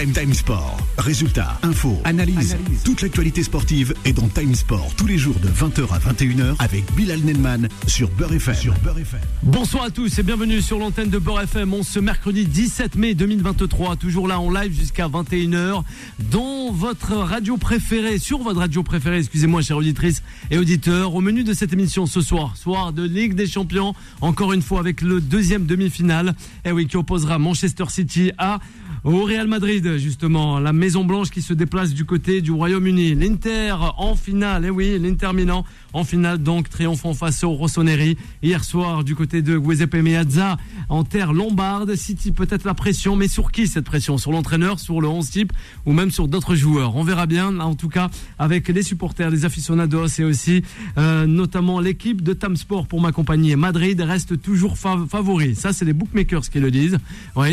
Time Time Sport. Résultats, infos, analyse. Toute l'actualité sportive est dans Time Sport tous les jours de 20h à 21h avec Bilal Nelman sur Beurre FM. Sur Beurre FM. Bonsoir à tous et bienvenue sur l'antenne de Beurre FM. On ce mercredi 17 mai 2023, toujours là en live jusqu'à 21h dans votre radio préférée, sur votre radio préférée, excusez-moi chers auditrices et auditeurs. Au menu de cette émission ce soir, soir de Ligue des Champions, encore une fois avec le deuxième demi-finale, et eh oui, qui opposera Manchester City à au Real Madrid, justement, la Maison Blanche qui se déplace du côté du Royaume-Uni. L'Inter en finale, eh oui, l'Inter Milan en finale, donc triomphant face au Rossoneri. Hier soir, du côté de Giuseppe Meazza, en terre lombarde. City peut-être la pression, mais sur qui cette pression? Sur l'entraîneur, sur le 11 type ou même sur d'autres joueurs? On verra bien, en tout cas, avec les supporters, les aficionados et aussi euh, notamment l'équipe de Tamsport pour m'accompagner. Madrid reste toujours favori. Ça, c'est les bookmakers qui le disent.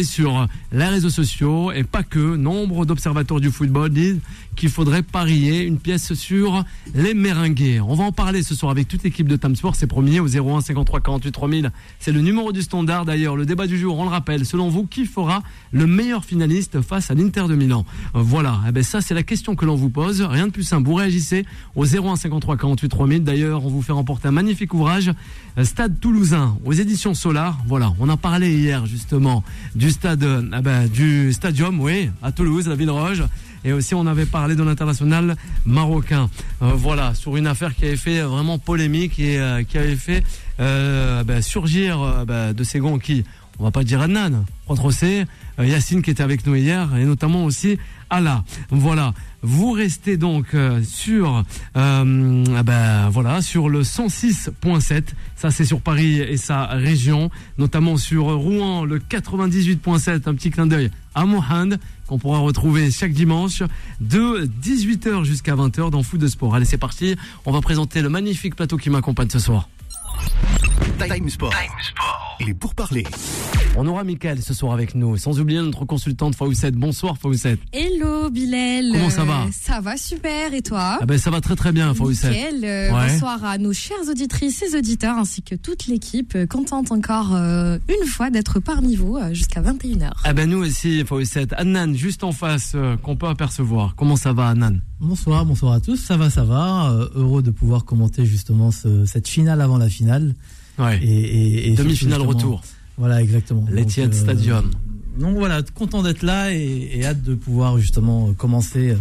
Sur les réseaux sociaux et pas que. Nombre d'observateurs du football disent qu'il faudrait parier une pièce sur les Meringues. On va en parler ce soir avec toute l'équipe de Tamsport. C'est premier au 01 53 48 3000. C'est le numéro du standard d'ailleurs. Le débat du jour, on le rappelle. Selon vous, qui fera le meilleur finaliste face à l'Inter de Milan? Voilà. Eh ben ça, c'est la question que l'on vous pose. Rien de plus simple. Vous réagissez au 01 53 48 3000. D'ailleurs, on vous fait remporter un magnifique ouvrage, Stade Toulousain, aux éditions Solar. Voilà. On a parlé hier justement du stade, eh ben, du stadium, oui, à Toulouse, la ville Roge. Et aussi, on avait parlé de l'international marocain. Euh, voilà, sur une affaire qui avait fait vraiment polémique et euh, qui avait fait euh, ben, surgir ben, de ces gants qui, on va pas dire Adnan, c'est Yacine qui était avec nous hier et notamment aussi Allah. Voilà. Vous restez donc sur ben, voilà sur le 106.7. Ça c'est sur Paris et sa région, notamment sur Rouen le 98.7. Un petit clin d'œil à Mohand qu'on pourra retrouver chaque dimanche de 18h jusqu'à 20h dans Foot de Sport. Allez, c'est parti. On va présenter le magnifique plateau qui m'accompagne ce soir. Time Sport. Il est pour parler. On aura Mickaël ce soir avec nous, sans oublier notre consultante Fawcett. Bonsoir Fawcett. Hello Bilal. Comment ça va Ça va super et toi ah ben, Ça va très très bien Fawcett. Euh, bonsoir à nos chères auditrices et auditeurs ainsi que toute l'équipe. Euh, contente encore euh, une fois d'être parmi vous jusqu'à 21h. Ah ben nous aussi Fawcett. Annan juste en face qu'on peut apercevoir. Comment ça va Annan? Bonsoir, bonsoir à tous. Ça va, ça va. heureux de pouvoir commenter justement cette finale avant la finale. Ouais. Et, demi-finale retour. Voilà, exactement. L'Etihad euh, Stadium. Donc voilà, content d'être là et, hâte de pouvoir justement commencer euh,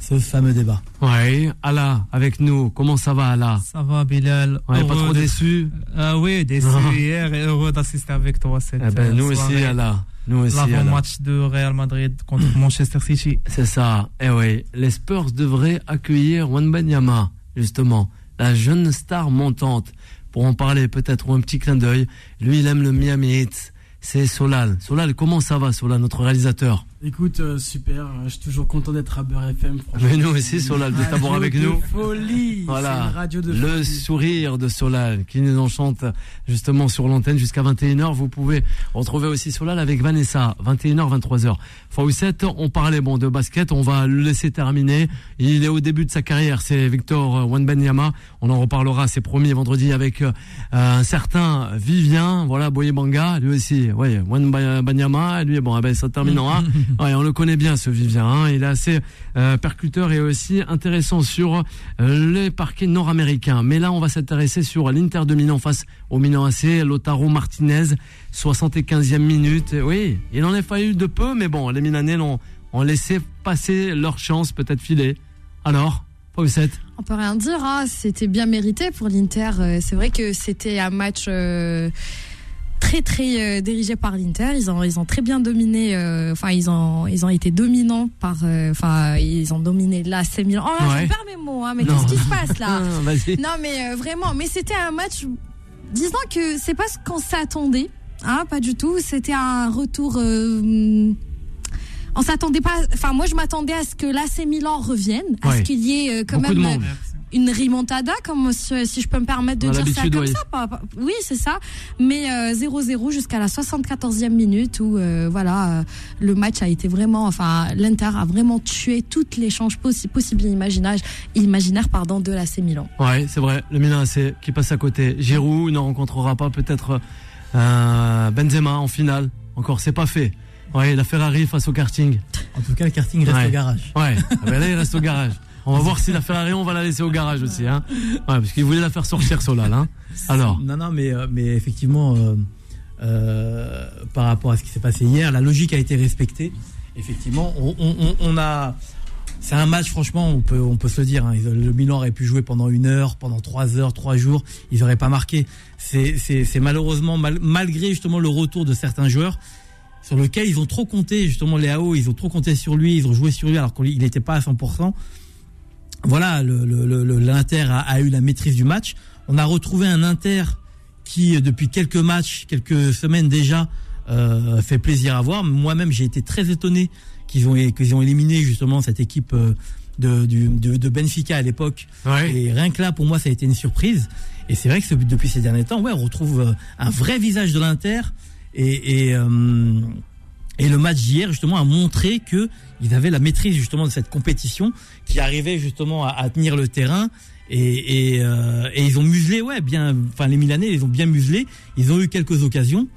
ce fameux débat. Oui, Allah, avec nous, comment ça va Allah Ça va Bilal. On n'est pas trop déçu Ah oui, déçu hier et heureux d'assister avec toi cette eh ben, Nous aussi Allah. L'avant-match de Real Madrid contre Manchester City. C'est ça. Eh oui, les Spurs devraient accueillir Wanbanyama, justement, la jeune star montante pour en parler peut-être ou un petit clin d'œil. Lui, il aime le Miami Heat. C'est Solal. Solal, comment ça va, Solal, notre réalisateur? Écoute, euh, super. Je suis toujours content d'être à Beurre FM. Mais nous aussi, Solal, de t'avoir avec nous. Folie. Voilà. Une radio de le sourire de Solal qui nous enchante justement sur l'antenne jusqu'à 21h. Vous pouvez retrouver aussi Solal avec Vanessa, 21h, 23h. Fawcett, on parlait bon de basket. On va le laisser terminer. Il est au début de sa carrière. C'est Victor Wanbanyama. On en reparlera. C'est promis vendredi avec euh, un certain Vivien. Voilà, Boyebanga. Lui aussi. Oui, Wanbanyama. Lui, bon, eh ben, ça terminera. Ouais, on le connaît bien ce Vivien. Hein. Il est assez euh, percuteur et aussi intéressant sur euh, les parquets nord-américains. Mais là, on va s'intéresser sur l'Inter de Milan face au Milan AC. Lotaro Martinez, 75e minute. Oui, il en a fallu de peu, mais bon, les Milanais l'ont ont laissé passer leur chance, peut-être filer. Alors, Fawcett On peut rien dire, hein. c'était bien mérité pour l'Inter. Euh, c'est vrai que c'était un match très très euh, dirigé par l'Inter. Ils ont ils ont très bien dominé. Euh, enfin ils ont ils ont été dominants par. Euh, enfin ils ont dominé l'AC Milan. Oh là, je perds mes mots. Hein, mais qu'est-ce qui se passe là Non mais vraiment. Mais c'était un match. Disons que c'est pas ce qu'on s'attendait. Hein, pas du tout. C'était un retour. on s'attendait pas. Enfin moi je m'attendais à ce que l'AC Milan revienne, à ce qu'il y ait quand même une rimontada, comme si, je peux me permettre de dire ça comme ça. oui, c'est ça. Mais 0-0 euh, jusqu'à la 74e minute où euh, voilà, euh, le match a été vraiment, enfin, l'Inter a vraiment tué toutes les chances possibles et imaginaires, imaginaires pardon, de l'AC Milan. Ouais, c'est vrai. Le Milan AC qui passe à côté. Giroud ne rencontrera pas peut-être Benzema en finale. Encore, c'est pas fait. Ouais, la Ferrari face au karting. En tout cas, le karting reste Ouais. au garage. Ouais, ah ben là, il reste au garage. On va voir si la Ferrari, on va la laisser au garage aussi. Hein. Ouais, parce qu'il voulait la faire sortir, Solal. Hein. Alors, Non, non, mais, euh, mais effectivement, euh, euh, par rapport à ce qui s'est passé hier, la logique a été respectée. Effectivement, on, a. C'est un match, franchement, on peut, on peut se le dire. hein. Le Milan aurait pu jouer pendant une heure, pendant trois heures, trois jours. Ils n'auraient pas marqué. C'est malheureusement, mal- malgré justement le retour de certains joueurs, sur lequel ils ont trop compté, justement, Léao, ils ont trop compté sur lui, ils ont joué sur lui alors qu'il n'était pas à 100%. Voilà, le- le- le- le- l'Inter a, a eu la maîtrise du match. On a retrouvé un Inter qui, euh, depuis quelques matchs, quelques semaines déjà, euh, fait plaisir à voir. Moi-même, j'ai été très étonné qu'ils ont, qu'ils ont éliminé justement cette équipe euh, de, du- de, de Benfica à l'époque. ouais. Et rien que là, pour moi, ça a été une surprise. Et c'est vrai que ce- depuis ces derniers temps, ouais, on retrouve euh, un vrai visage de l'Inter. Et, et, euh, et le match d'hier, justement, a montré que ils avaient la maîtrise justement de cette compétition, qui arrivait justement à, tenir le terrain. Et, et, euh, et ils ont muselé, ouais, bien. Enfin, les Milanais, ils ont bien muselé. Ils ont eu quelques occasions,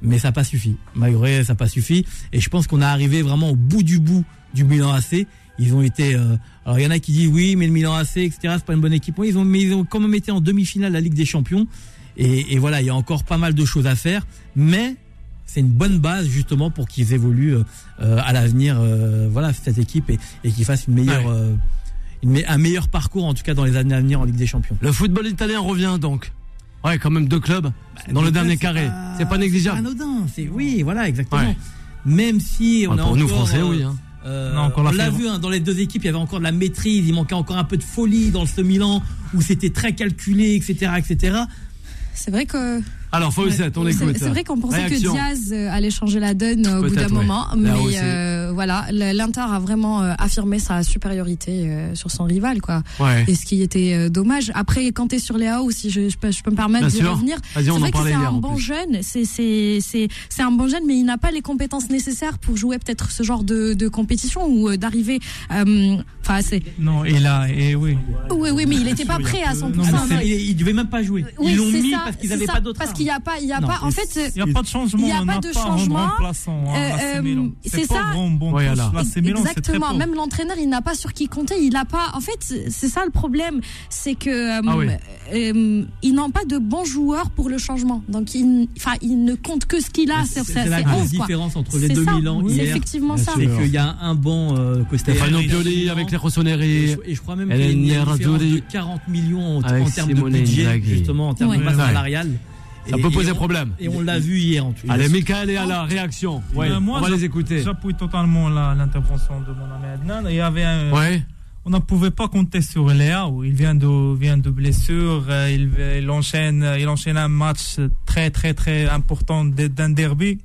mais ça n'a pas suffi. Malgré, ça n'a pas suffi. Et je pense qu'on est arrivé vraiment au bout du bout du Milan AC. Ils ont été. euh, alors il y en a qui disent oui, mais le Milan AC, etc. C'est pas une bonne équipe. Ils ont, mais ils ont quand même été en demi-finale de la Ligue des Champions. Et voilà, il y a encore pas mal de choses à faire, mais c'est une bonne base justement pour qu'ils évoluent euh, euh, à l'avenir. euh, voilà, cette équipe et, et qu'ils fassent une meilleure, Ouais. euh, une me- un meilleur parcours en tout cas dans les années à venir en Ligue des Champions. Le football italien revient donc. Ouais, quand même deux clubs dans le dernier carré. C'est pas négligeable. Anodin. C'est oui, voilà, exactement. Ouais. Même si on Ouais, a pour nous Français, euh, oui. Hein. euh, On la on l'a fièvre. vu hein, dans les deux équipes, il y avait encore de la maîtrise, il manquait encore un peu de folie dans ce Milan où c'était très calculé, etc., etc. C'est vrai que Alors, Fawcett, on écoute. C'est vrai qu'on pensait Réaction. que Diaz euh, allait changer la donne au bout d'un moment, mais voilà, le- l'Inter a vraiment euh, affirmé sa supériorité euh, sur son rival, quoi. Ouais. Et ce qui était euh, dommage. Après, quand t'es sur Léo, si je, je, peux, je peux me permettre d'y revenir, c'est vrai que c'est un bon plus. jeune. C'est c'est c'est c'est un bon jeune, mais il n'a pas les compétences nécessaires pour jouer peut-être ce genre de, de compétition ou euh, d'arriver. euh, Enfin, c'est Non, et là, et oui. oui, oui, mais il n'était pas prêt à 100%. Non, Ah non, non, c'est- il, il devait même pas jouer. oui, Ils l'ont c'est mis ça, parce qu'ils n'avaient pas d'autre. Parce qu'il n'y a pas, il y a Non, pas. En fait, Il n'y a pas de changement. Il y a pas de changement. hein, Euh, euh, c'est ça. Bon Milan, c'est très Exactement. Même l'entraîneur, il n'a pas sur qui compter. Il n'a pas. En fait, c'est ça le problème, c'est que euh, Ah oui. euh, ils n'ont pas de bons joueurs pour le changement. Donc, il, enfin, il ne compte que ce qu'il a. C'est C'est c'est la c'est grosse 11, quoi. différence entre les C'est deux. Milan C'est hier. effectivement ça. C'est qu'il y a un banc euh, Stefano Pioli avec les Rossoneri. Et je, et je crois même qu'il y a Hélène une différence Nerazzurri. de 40 millions en, termes de budget, justement, en termes de masse salariale. Ça Et- peut et poser on- problème. Et on l'a vu hier en tout cas. Allez, Michael est à la réaction. Ouais, Euh, moi, on va les écouter. J'appuie totalement l'intervention de mon ami Adnan. Il y avait un- Ouais. on ne pouvait pas compter sur Léao. Il vient de, vient de blessure. euh, Il, il enchaîne, il enchaîne un match très, très, très important d'un derby.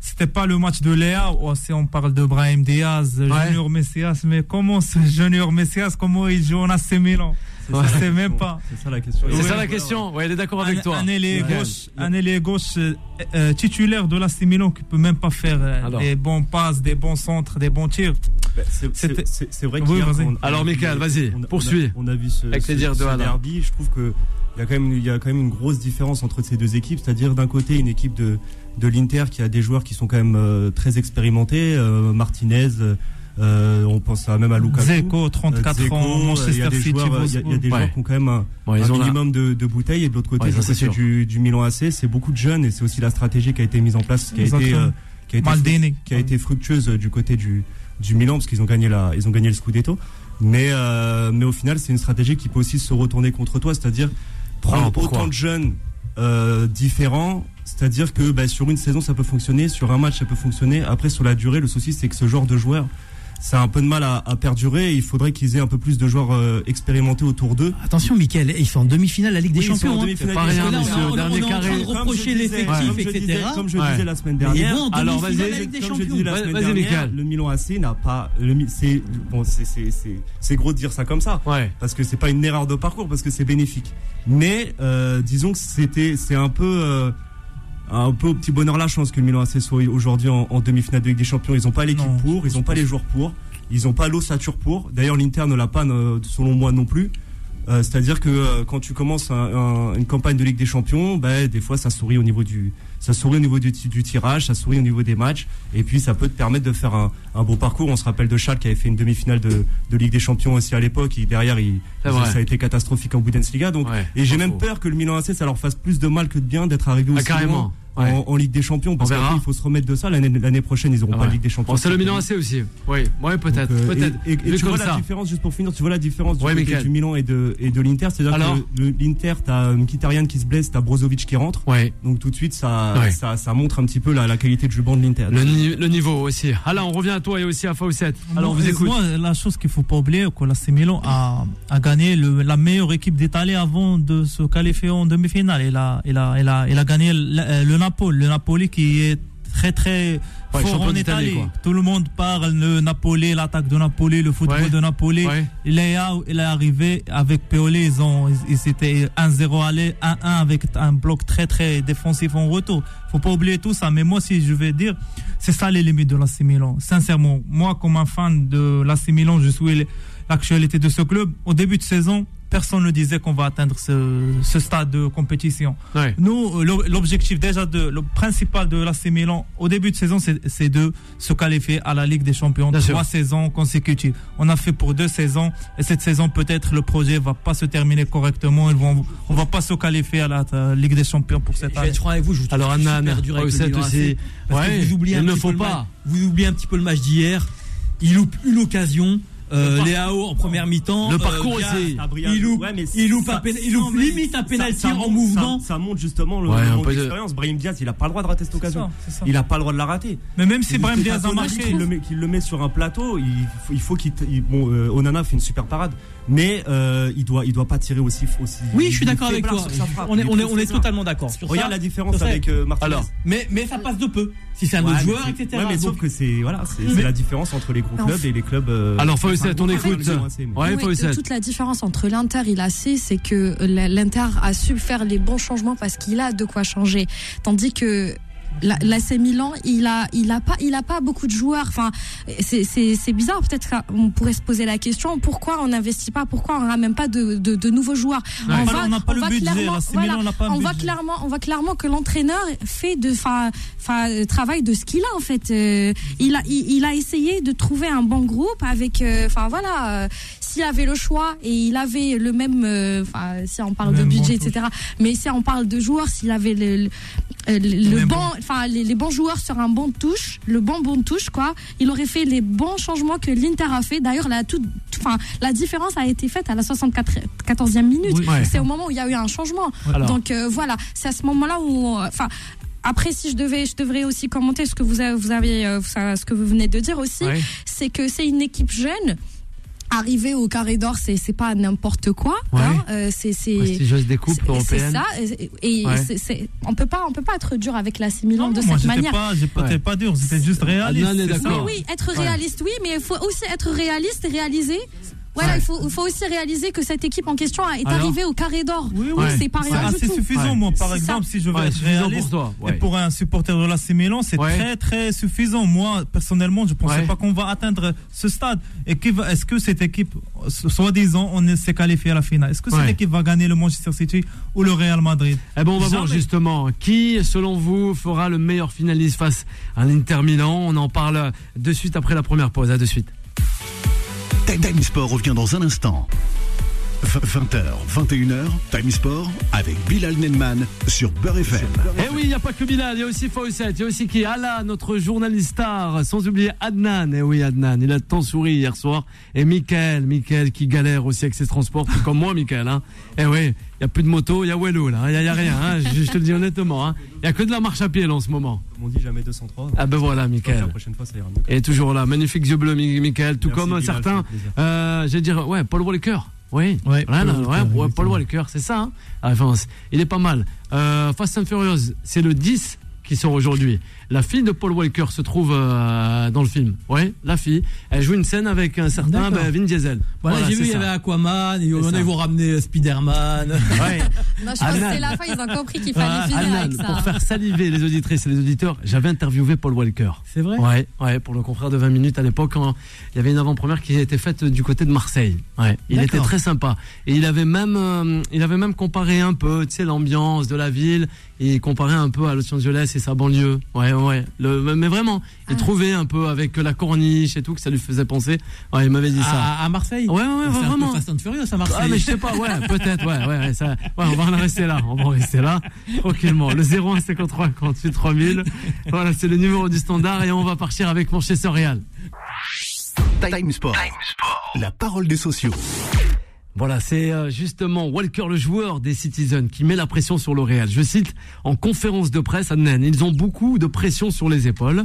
C'était pas le match de Léao. Oh, si on parle de Brahim Diaz, Ouais. Junior Messias, mais comment ce Junior Messias, comment il joue en AC Milan? Ouais. Sais même pas. C'est ça la question. C'est Ouais, ça la ouais, question. Ouais, elle est d'accord avec toi. un ailier Ouais. gauche, un ailier gauche euh, euh, titulaire de l'AC Milan qui peut même pas faire euh, Alors. des bons passes, des bons centres, des bons tirs. Bah, c'est- C'est c'est- c'est vrai Oui, Alors, on a vu- Michael, vas-y, poursuis. On a, on a vu ce, Avec ce- les dires de ce Alain. derby. Je trouve que il y a quand même il y a quand même une grosse différence entre ces deux équipes. C'est-à-dire d'un côté une équipe de de l'Inter qui a des joueurs qui sont quand même euh, très expérimentés, euh, Martinez. Euh, on pense à même à Lukaku. Zeko, 34 Zeko, ans, il y a Manchester des City, joueurs, il y a- il y a Wolfsburg. des joueurs qui ont quand même un, Bon, ils un ont la- minimum de, de bouteilles et de l'autre côté, Ouais, c'est du, du Milan AC, c'est beaucoup de jeunes et c'est aussi la stratégie qui a été mise en place, qui a été, euh, qui a été, Maldini. qui a été fructueuse du côté du, du Milan parce qu'ils ont gagné la, ils ont gagné le Scudetto. Mais, euh, mais au final, c'est une stratégie qui peut aussi se retourner contre toi, c'est-à-dire prendre autant de jeunes euh, différents. C'est-à-dire que bah, sur une saison ça peut fonctionner, sur un match ça peut fonctionner. Après sur la durée, le souci c'est que ce genre de joueurs, ça a un peu de mal à, à perdurer. Il faudrait qu'ils aient un peu plus de joueurs euh, expérimentés autour d'eux. Attention, Michael, ils sont en demi-finale de la Ligue des Oui, ils sont Champions. en hein. demi-finale Champions. Monsieur. on- on- Dernier on est en train carré. de reprocher l'effectif, etc. Comme je Ouais. disais la semaine dernière. vont en Alors, demi-finale vas-y. de la Ligue des Comme je Champions. disais la semaine dernière, le Milan AC n'a pas. C'est bon, c'est- gros de dire ça comme ça, Ouais. parce que c'est pas une erreur de parcours, parce que c'est bénéfique. Mais euh, disons que c'était c'est un peu euh, un peu au petit bonheur la chance que le Milan AC soit aujourd'hui en, en demi-finale de Ligue des Champions. Ils ont pas l'équipe pour, ils ont pas les joueurs pour, ils ont pas l'ossature pour. D'ailleurs, l'Inter ne l'a pas, selon moi non plus. Euh, C'est-à-dire que euh, quand tu commences un- un- une campagne de Ligue des Champions, bah, des fois ça sourit au niveau du, ça sourit au niveau du, du tirage, ça sourit au niveau des matchs, et puis ça peut te permettre de faire un, un beau parcours. On se rappelle de Schalke qui avait fait une demi-finale de, de Ligue des Champions aussi à l'époque. Et derrière, il, ça a été catastrophique en Bundesliga. Donc, Ouais, et j'ai même faux. peur que le Milan AC ça leur fasse plus de mal que de bien d'être arrivé Ah, aussi carrément. loin Ouais. en, en Ligue des Champions. Parce On verra. qu'après, il faut se remettre de ça. L'année prochaine, ils auront Ah pas de Ligue des Champions. C'est le Milan AC aussi. Oui, ouais, peut-être. Euh, peut-être. Et, et- et Vu tu vois la différence, juste pour finir, tu vois la différence du côté Milan et de, et de l'Inter. C'est-à-dire que l'Inter, t'as Mkhitaryan qui se blesse, t'as Brozovic qui rentre. Donc tout de suite, ça, Ouais. ça, ça montre un petit peu la, la qualité du banc de l'Inter. Le, ni- le niveau aussi. Alors, on revient à toi et aussi à Fawcett. Alors, on vous écoute. Moi, la chose qu'il faut pas oublier, que l'AC Milan a, a gagné le- la meilleure équipe d'Italie avant de se qualifier en demi-finale. Il a, il a, il a, il a gagné le, le Napoli, le Napoli qui est très très Ouais, champion en quoi. Tout le monde parle de Napoli, l'attaque de Napoli, le football Ouais. de Napoli. Ouais. Il est, là- il est arrivé avec Pioli, ils ont, étaient 1-0 aller, 1-1 avec un bloc très très défensif en retour. Faut pas oublier tout ça. Mais moi, si je vais dire, c'est ça les limites de l'AC Milan. Sincèrement, moi, comme un fan de l'AC Milan, je suis l'actualité de ce club. Au début de saison, personne ne disait qu'on va atteindre ce, ce stade de compétition. Ouais. Nous, euh, l'o- l'objectif déjà de, le principal de l'AC Milan au début de saison, c'est de se qualifier à la Ligue des Champions Bien trois sûr. saisons consécutives. On a fait pour deux saisons et cette saison peut-être le projet va pas se terminer correctement. Ils vont, on va pas se qualifier à la euh, Ligue des Champions pour cette Je année. être franc avec vous, je vous Alors, le parce que Ouais, vous oubliez il un ne petit faut peu le pas. match- Vous oubliez un petit peu le match d'hier. Il loupe une occasion. Euh, Léao en première mi-temps. Le euh, parcours aussi. Il loupe, Ouais, mais il loupe, ça- un péna- il ça- loupe limite un pénalty ça- ça en mouvement. Ça, ça montre justement le, Ouais, le de- d'expérience. Brahim Diaz, il a pas le droit de rater cette occasion. ça, c'est ça. Il a pas le droit de la rater. Mais même si Brahim Diaz a marqué, qu'il le, met, qu'il le met sur un plateau, il faut, il faut qu'il. t- bon, euh, Onana fait une super parade, mais euh, il doit, il doit pas tirer aussi. aussi Oui, je suis d'accord avec toi. frappe. On est, on est, on est totalement d'accord. Regarde ça. la différence avec euh, Martinez. Alors, Mais, mais ça passe de peu. Si c'est un Ouais, autre joueur, etc. Ouais, mais Donc, sauf que c'est voilà, c'est la différence entre les gros clubs et les clubs. euh, Alors, enfin, Fawcett, on gros écoute. Ouais, toute la différence entre l'Inter et l'AC, c'est que la- l'Inter a su faire les bons changements parce qu'il a de quoi changer. Tandis que la- l'AC Milan, il a, il a pas, il a pas beaucoup de joueurs. Enfin, c'est- c'est c'est bizarre. Peut-être qu'on pourrait se poser la question pourquoi on n'investit pas, pourquoi on ramène pas de, de, de nouveaux joueurs? on va clairement- voilà, Milan on voit clairement, on voit clairement que l'entraîneur fait de, enfin, enfin, travaille de ce qu'il a en fait. Euh, il a, il, il a essayé de trouver un bon groupe avec, euh, enfin voilà, euh, s'il avait le choix et il avait le même, euh, enfin, si on parle Le de budget, etc. Mais si on parle de joueurs, s'il avait le, le, euh, le- bon, enfin, les, les bons joueurs sur un bon touche, le bon bon touche, quoi, il aurait fait les bons changements que l'Inter a fait. D'ailleurs, la toute, enfin, la différence a été faite à la 74e minute. Oui. Ouais. C'est au moment où il y a eu un changement. Alors. Donc euh, voilà, c'est à ce moment-là où, euh, enfin. Après, si je devais, je devrais aussi commenter ce que vous avez, vous avez, ce que vous venez de dire aussi, Ouais. c'est que c'est une équipe jeune. Arriver au carré d'or, c'est c'est pas n'importe quoi. Ouais. hein, euh, c'est c'est Prestigieuse des coupes c'est- c'est européennes. ça. Et, et Ouais. c'est- c'est- on peut pas, on peut pas être dur avec la Milan Non, de non, moi, cette j'étais manière. pas, j'étais Ouais. pas dur, c'était juste réaliste. Est c'est ça. d'accord. Oui, oui, être Ouais. réaliste, oui, mais il faut aussi être réaliste et réaliser. Voilà, Ouais. il, faut, il faut aussi réaliser que cette équipe en question est Alors arrivée au carré d'or. Oui, Oui, c'est pas C'est rien du assez tout. suffisant, Ouais. moi, par exemple, ça. si je veux Ouais, être suffisant réaliste. pour toi. Et pour un supporter de l'AC Milan, c'est Ouais. très très suffisant. Moi, personnellement, je pensais Ouais. pas qu'on va atteindre ce stade. Et est-ce que cette équipe, so- soi-disant, on s'est qualifié à la finale? Est-ce que cette Ouais. équipe va gagner le Manchester City ou le Real Madrid? Eh ben, on va voir justement qui, selon vous, fera le meilleur finaliste face à l'Inter Milan? On en parle de suite après la première pause. À de suite. Time Sport revient dans un instant. 20h, 21h, Time Sport avec Bilal Nenman sur Beurre FM. Eh oui, il n'y a pas que Bilal, il y a aussi Fawcett, il y a aussi qui Allah, notre journaliste star, sans oublier Adnan. Eh oui, Adnan, il a tant souri hier soir. Et Mickaël, Mickaël qui galère aussi avec ses transports, tout comme moi, Mickaël. Hein. Eh oui, il n'y a plus de moto, il y a Wello là, il n'y a, a rien, hein. je, je te le dis honnêtement. hein. Il n'y a que de la marche à pied là en ce moment. Comme on dit, jamais 203. Ah ben voilà, Donc, La Mickaël. prochaine fois, ça ira mieux. Et toujours là, magnifique yeux bleus, Mi- Mickaël, tout Merci, comme Bilal, certains. Euh, J'allais dire, ouais, Paul Walker. Oui, Ouais, Paul Walker, ouais, Paul. Walker, c'est ça. Hein la référence. Il est pas mal. Euh, Fast and Furious, c'est le 10 qui sort aujourd'hui. La fille de Paul Walker se trouve euh, dans le film. Ouais, la fille. Elle joue une scène avec un certain ben, Vin Diesel. Voilà, j'ai vu, il y avait Aquaman, et on a vont ramener Spider-Man. Ouais. Non, je pense que la fin, ils ont compris qu'il fallait Ah, finir avec ça. pour faire saliver les auditrices et les auditeurs, j'avais interviewé Paul Walker. C'est vrai Ouais, ouais, pour le confrère de 20 minutes à l'époque, il y avait une avant-première qui a été faite du côté de Marseille. Ouais, il était très sympa. Et il avait même, euh, il avait même comparé un peu, tu sais, l'ambiance de la ville, et il comparait un peu à Los Angeles et sa banlieue. Ouais, ouais. Le, mais vraiment, il Ah. trouvait un peu avec la corniche et tout que ça lui faisait penser. Ouais, il m'avait dit ça. à, à Marseille Ouais, ouais, ouais, C'est un vraiment. peu Fast and Furious à Marseille. Ah mais je sais pas, ouais, peut-être, ouais, ouais, ouais, ça, ouais, on va en rester là, on va en rester là, tranquillement. Le 01 53 48 3000, voilà, c'est le numéro du standard et on va partir avec Manchester Real. Time Sport. La parole des sociaux. Voilà, c'est euh, justement Walker, le joueur des Citizens, qui met la pression sur le Real. Je cite, en conférence de presse à Nen, ils ont beaucoup de pression sur les épaules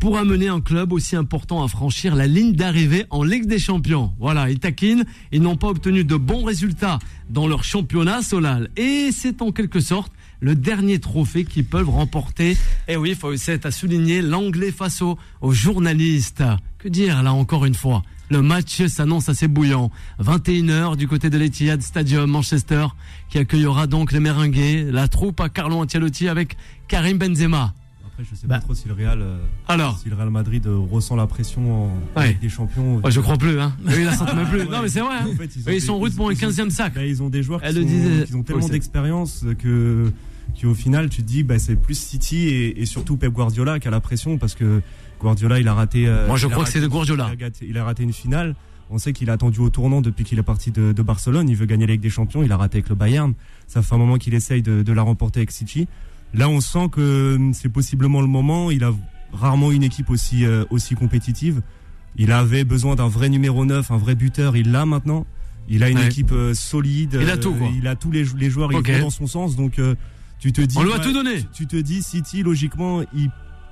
pour amener un club aussi important à franchir la ligne d'arrivée en Ligue des Champions. Voilà, ils taquinent, ils n'ont pas obtenu de bons résultats dans leur championnat Solal. Et c'est en quelque sorte le dernier trophée qu'ils peuvent remporter. Et oui, faut c'est à souligner l'anglais face aux, aux journalistes. Que dire là encore une fois? Le match s'annonce assez bouillant. 21h du côté de l'Etihad Stadium Manchester qui accueillera donc les Merengues, la troupe à Carlo Ancelotti avec Karim Benzema. Après, je sais Bah. pas trop si le Real, euh, Alors, si le Real Madrid euh, ressent la pression en Ouais. Des Champions. ouais, je crois plus hein. Eux, ils la sentent même plus. Non mais c'est vrai. hein. En fait, ils sont en route pour un ils ont- 15e sac. bah, ils ont des joueurs qui, Elle le sont- disait. qui ont tellement d'expérience que, qui au final, tu te dis, bah, c'est plus City et, et surtout Pep Guardiola qui a la pression parce que Guardiola, il a raté. euh, Moi je il crois que c'est de Guardiola. Il a, raté- il a raté une finale. On sait qu'il a attendu au tournant depuis qu'il est parti de, de Barcelone. Il veut gagner la Ligue des Champions. Il a raté avec le Bayern. Ça fait un moment qu'il essaye de, de la remporter avec City. Là, on sent que hum, c'est possiblement le moment. Il a rarement une équipe aussi, euh, aussi compétitive. Il avait besoin d'un vrai numéro 9, un vrai buteur. Il l'a maintenant. Il a une Ouais. équipe euh, solide. Il a tout, euh, quoi. Il a tous les, jou- les joueurs. Ok. Ils vont dans son sens. Donc, euh, tu te dis. On lui a ouais, tout donné. tu- Tu te dis, City, logiquement, ils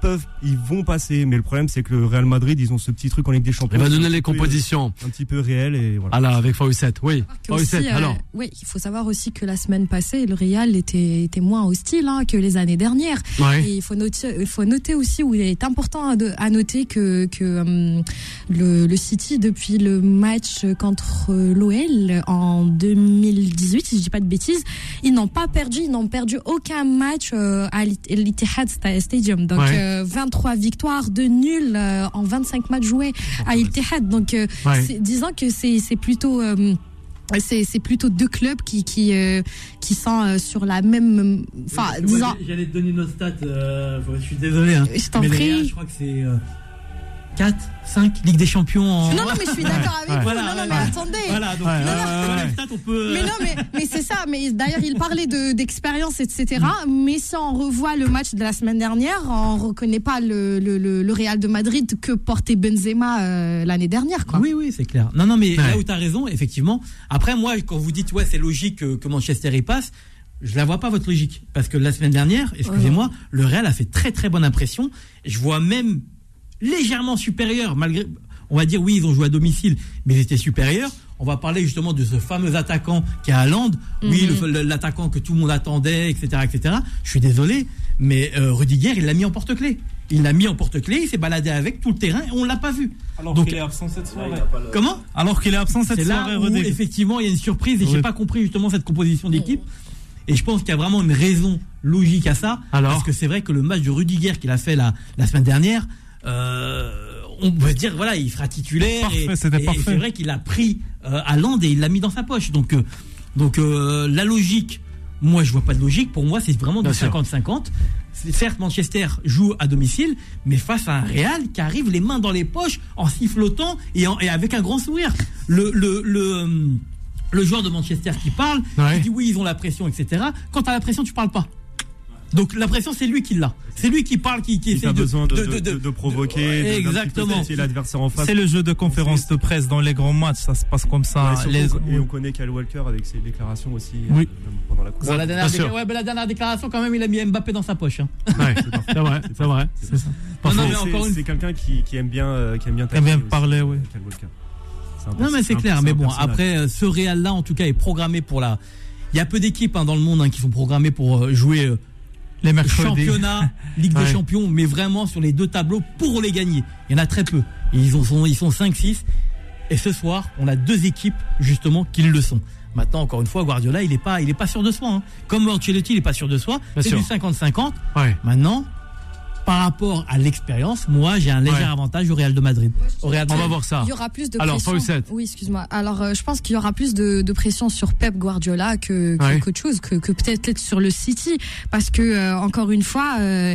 peuvent, ils vont passer. Mais le problème, c'est que le Real Madrid, ils ont ce petit truc en Ligue des Champions. Il va donner les peu- compositions. Un petit peu réel et voilà. Ah là, avec Fawcett, oui. Fawcett, euh, alors. oui, il faut savoir aussi que la semaine passée, le Real était, était moins hostile hein, que les années dernières. Ouais. Et il faut noter, il faut noter aussi où il est important à, de- à noter que, que hum, le, le City depuis le match contre l'OL en 2018, si je dis pas de bêtises, ils n'ont pas perdu, ils n'ont perdu aucun match euh, à l'It- l'Etihad Sta- Stadium. Donc Ouais. euh, 23 victoires, de nuls euh, en 25 matchs joués à l'Etihad. Donc euh, Ouais. disons que c'est c'est plutôt euh, c'est c'est plutôt deux clubs qui qui euh, qui sont euh, sur la même enfin disons J'allais te donner nos stats, euh, je suis désolé. Hein. je t'en prie je crois que c'est euh, 4, 5 Ligue des Champions en. Non, non, mais je suis d'accord avec Ouais. vous. Voilà, non, non, ouais. mais attendez. Voilà, donc Ouais, euh, peut. Mais non, mais, mais c'est ça. Mais d'ailleurs, il parlait de d'expérience, etc. Mais si on revoit le match de la semaine dernière, on reconnaît pas le, le, le, le Real de Madrid que portait Benzema euh, l'année dernière, quoi. Oui, oui, c'est clair. Non, non, mais Ouais. là où tu as raison, effectivement. Après, moi, quand vous dites, ouais, c'est logique que, que Manchester y passe, je la vois pas votre logique. Parce que la semaine dernière, excusez-moi, le Real a fait très très bonne impression. Je vois même légèrement supérieur, malgré. On va dire, oui, ils ont joué à domicile, mais ils étaient supérieurs. On va parler justement de ce fameux attaquant qui est à Land. Oui, Mhm. l'attaquant que tout le monde attendait, etc., etc. Je suis désolé, mais euh, Rudiger, il l'a mis en porte-clés. Il l'a mis en porte-clés, il s'est baladé avec tout le terrain et on l'a pas vu. Alors qu'il est absent cette soirée. Comment? Alors qu'il est absent cette soirée, là où effectivement il y a une surprise et j'ai Oui. pas compris justement cette composition d'équipe. Et je pense qu'il y a vraiment une raison logique à ça. Alors Parce que c'est vrai que le match de Rudiger qu'il a fait la, la semaine dernière, on peut dire voilà, il sera titulaire. Parfait, et c'est vrai qu'il a pris euh, à Land et il l'a mis dans sa poche. Donc, euh, donc euh, la logique, moi je vois pas de logique. Pour moi, c'est vraiment du Bien sûr. 50-50. C'est- Certes, Manchester joue à domicile, mais face à un Real qui arrive les mains dans les poches, en sifflotant et, en- et avec un grand sourire. Le, le, le, euh, le joueur de Manchester qui parle, Ouais. qui dit oui, ils ont la pression, etc. Quand tu as la pression, tu parles pas. Donc la pression, c'est lui qui l'a. C'est lui qui parle, qui, qui Il essaie a de, besoin de, de- de, de- de- de provoquer, Exactement. l'adversaire en face. C'est le jeu de conférence de presse dans les grands matchs, ça se passe comme ça. Ouais, Les- Et on connaît Kyle Walker avec ses déclarations aussi Oui. euh, même pendant la course. Bon, la, dernière ouais, la dernière déclaration, quand même, il a mis Mbappé dans sa poche. hein. Ouais, c'est vrai, c'est vrai. C'est une quelqu'un qui, qui aime bien, euh, qui aime bien, bien parler, euh, oui. Kyle Walker. C'est un Non, mais c'est clair. Mais bon, après, euh, ce Real-là, en tout cas, est programmé pour la. Il y a peu d'équipes hein, dans le monde hein, qui sont programmées pour euh, jouer euh, Les mercredis. championnat, Ligue Ouais. des Champions, mais vraiment sur les deux tableaux pour les gagner. Il y en a très peu. Ils, en sont, ils sont 5-6. Et ce soir, on a deux équipes justement qui le sont. Maintenant, encore une fois, Guardiola, il n'est pas, il est pas sûr de soi. hein. Comme Ancelotti, il n'est pas sûr de soi. C'est du 50-50. Ouais. Maintenant, par rapport à l'expérience, moi, j'ai un léger Ouais. avantage au Real de Madrid. Au Real de On va voir ça. Il y aura plus de Alors, pression. Oui, excuse-moi. Alors, euh, je pense qu'il y aura plus de, de pression sur Pep Guardiola que, que Ouais. qu'autre chose, que, que peut-être sur le City, parce que euh, encore une fois, euh,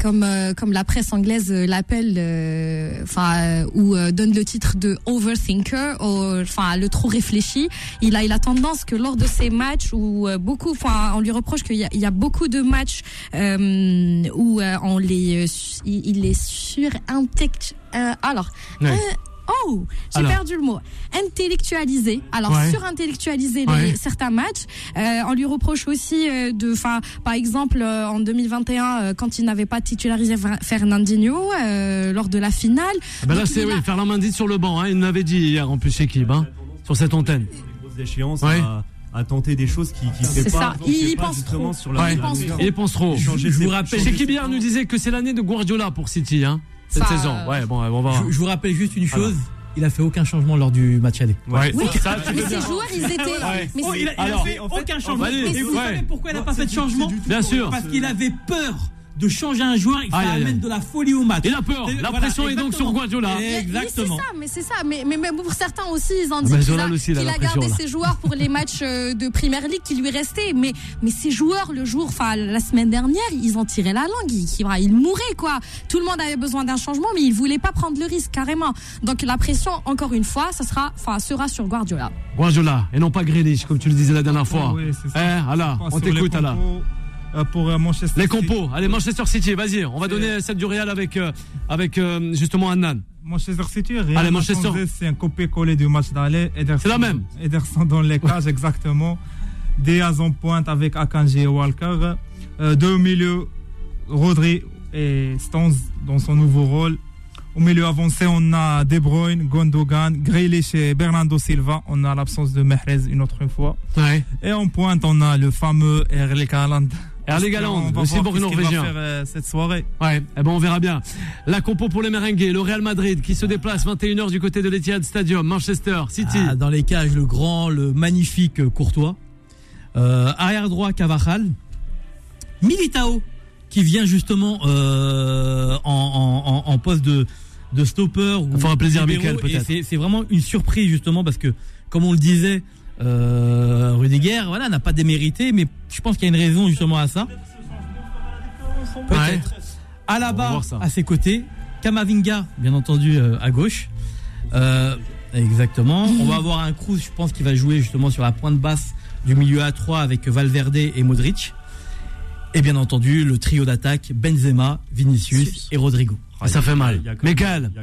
comme euh, comme la presse anglaise euh, l'appelle, euh, enfin euh, ou euh, donne le titre de overthinker, enfin le trop réfléchi, il a il a tendance que lors de ces matchs où euh, beaucoup, enfin on lui reproche qu'il y a, il y a beaucoup de matchs euh, où euh, on les euh, il, il les surintègre. Euh, alors. Euh, Oh, j'ai perdu le mot. Intellectualiser. Alors Ouais. surintellectualiser Ouais. certains matchs. Euh, on lui reproche aussi euh, de, enfin, par exemple euh, en 2021 euh, quand il n'avait pas titularisé Fer- Fernandinho euh, lors de la finale. Ah ben là, c'est oui, a- faire la main dite sur le banc. Hein, il l'avait dit hier en plus équipe, hein, sur cette antenne. Sur les grosses échéances, Ouais. à, à tenter des choses qui qui C'est fait ça. pas, qui Il fait pas pense justement trop. sur la Ouais. Il pense trop. Il pense trop. Je vous rappelle- C'est plans. nous disait que c'est l'année de Guardiola pour City, hein, cette Ça, saison. euh, Ouais, bon, on va. Je, je vous rappelle juste une chose. Il a fait aucun changement lors du match aller. Ouais. Oui, Ça, mais ces joueurs, ils étaient. Ouais. mais Oh, c'est- il a, il a Alors, fait en fait, aucun changement. Et vous ouais. savez pourquoi il n'a pas c'est fait de changement c'est Bien sûr. Parce qu'il avait peur de changer un joueur et que ça Aïe, aïe, amène aïe. de la folie au match. Il a peur. La voilà, pression est donc sur. Guardiola. Mais- Exactement. Mais c'est ça, mais c'est ça. Mais, mais même pour certains aussi, ils ont Ah, dit mais qu'il a, aussi, la gardé là. ses joueurs pour les matchs euh, de Premier League qui lui restaient. Mais, mais ces joueurs, le jour, enfin la semaine dernière, ils ont tiré la langue. Ils, ils, ils mouraient quoi. Tout le monde avait besoin d'un changement, mais ils voulaient pas prendre le risque carrément. Donc la pression, encore une fois, ça sera, enfin, sera sur Guardiola. Guardiola et non pas Grealish, comme tu le disais la dernière fois. Oui, c'est Eh, ça. Allah, on t'écoute, Allah. Euh, Pour euh, Manchester Les City. compos. Allez, Manchester City, vas-y. On va donner celle du Real avec, euh, avec justement Annan. Manchester City, rien Allez, Manchester. C'est un copier-coller du match d'aller. C'est la même. Ederson dans les cages, exactement. Diaz en pointe avec Akanji et Walker. Euh, deux au milieu, Rodri et Stones dans son nouveau rôle. Au milieu avancé, on a De Bruyne, Gondogan, Grealish et Bernardo Silva. On a l'absence de Mehrez une autre fois. Ouais. Et en pointe, on a le fameux Erling Haaland. Erling On Haaland, le cyborg norvégien. faire, euh, cette soirée. Ouais, eh ben on verra bien. La compo pour les merengues, le Real Madrid qui se déplace 21h du côté de l'Etihad Stadium, Manchester City. Ah, dans les cages, le grand, le magnifique euh, Courtois. Euh, arrière droit, Cavajal. Militao, qui vient justement euh, en, en- en- en poste de, de stopper. Ça fera plaisir et peut-être. C'est c'est vraiment une surprise, justement, parce que, comme on le disait, euh, Rudiger voilà, n'a pas démérité, mais je pense qu'il y a une raison justement à ça. Peut-être. Va Alaba à ses côtés, Kamavinga, bien entendu, euh, à gauche. Euh, exactement. On va avoir un Cruz, je pense, qui va jouer justement sur la pointe basse du milieu A3 avec Valverde et Modric. Et bien entendu, le trio d'attaque Benzema, Vinicius et Rodrigo. Et ça fait mal. Quand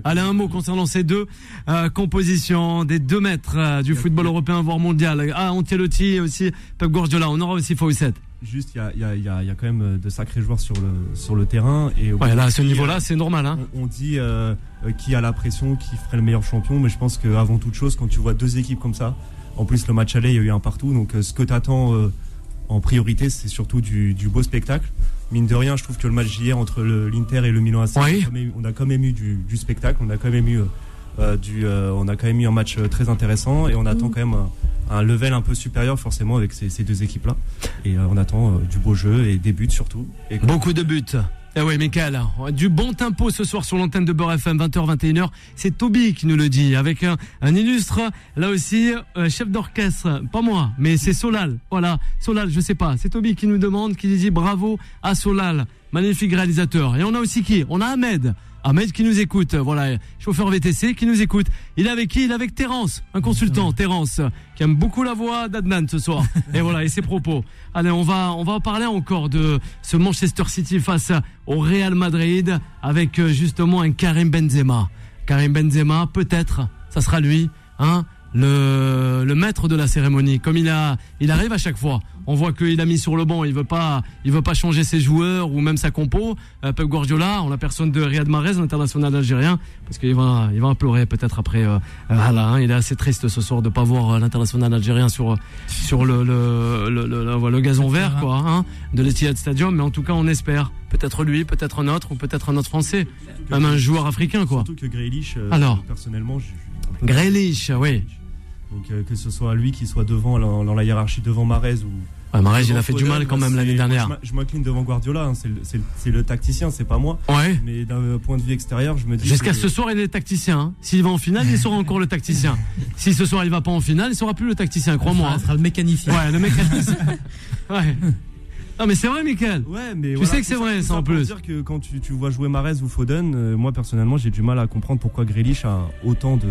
allez un mot concernant ces deux euh, compositions des deux maîtres euh, du football européen voire mondial. Ah, Ancelotti et aussi Pep Guardiola. On aura aussi Fawcett. Juste, il y a, y, y, y quand même euh, de sacrés joueurs sur le, sur le terrain. Et Ouais, là, à ce niveau-là, c'est normal. Hein. on, on dit euh, qui a la pression, qui ferait le meilleur champion, mais je pense qu'avant toute chose, quand tu vois deux équipes comme ça, en plus le match aller, il y a eu un partout, donc ce que tu attends en priorité, c'est surtout du, du beau spectacle. Mine de rien, je trouve que le match d'hier entre l'Inter et le Milan AC, Oui. on, a quand même, on a quand même eu du, du spectacle, on a quand même eu, euh, du, euh, on a quand même eu un match euh, très intéressant et on attend quand même un, un level un peu supérieur forcément avec ces, ces deux équipes-là. Et euh, on attend du beau jeu et des buts surtout. Et Beaucoup de buts. Eh oui, Michael, du bon tempo ce soir sur l'antenne de Beurre FM, 20h, 21h. C'est Toby qui nous le dit, avec un, un illustre, là aussi, euh, chef d'orchestre. Pas moi, mais c'est Solal. Voilà, Solal, je sais pas. C'est Toby qui nous demande, qui dit bravo à Solal. Magnifique réalisateur. Et on a aussi qui? On a Ahmed. Ahmed qui nous écoute, voilà, chauffeur VTC qui nous écoute. Il est avec qui? Il est avec Terence, un consultant, Terence, qui aime beaucoup la voix d'Adnan ce soir. Et voilà, et ses propos. Allez, on va, on va parler encore de ce Manchester City face au Real Madrid avec euh, justement un Karim Benzema. Karim Benzema, peut-être, ça sera lui, hein? Le, le maître de la cérémonie. Comme il a, il arrive à chaque fois. On voit qu'il a mis sur le banc. Il veut pas, il veut pas changer ses joueurs ou même sa compo. Euh, Pep Guardiola, on la personne de Riyad Mahrez, l'international algérien, parce qu'il va, il va pleurer peut-être après. Euh, voilà, hein. il est assez triste ce soir de pas voir euh, l'international algérien sur sur le le, le, le, le- le gazon vert quoi, hein, de l'Etihad Stadium. Mais en tout cas, on espère. Peut-être lui, peut-être un autre, ou peut-être un autre français, même un joueur africain quoi. Surtout que Grealish, euh, Alors. personnellement, je- je- Grealish, oui. Donc euh, que ce soit lui qui soit devant dans, dans la hiérarchie devant Marez ou Ouais, Mahrez, il devant a fait du mal quand même l'année moi, dernière. je m'a- Je m'incline devant Guardiola, hein, c'est le, tacticien, c'est pas moi. Ouais. Mais d'un point de vue extérieur, je me dis Jusqu'à que- ce soir, il est tacticien. hein. S'il va en finale, il sera encore le tacticien. Si ce soir il va pas en finale, il sera plus le tacticien, crois-moi. Ça sera le mécanicien. hein. Ouais, le mécanicien. ouais. Non, mais c'est vrai, Michael. Ouais, mais Tu voilà, sais que c'est vrai, ça, en plus. dire que quand tu, tu vois jouer Marez ou Foden, euh, moi personnellement, j'ai du mal à comprendre pourquoi Grealish a autant de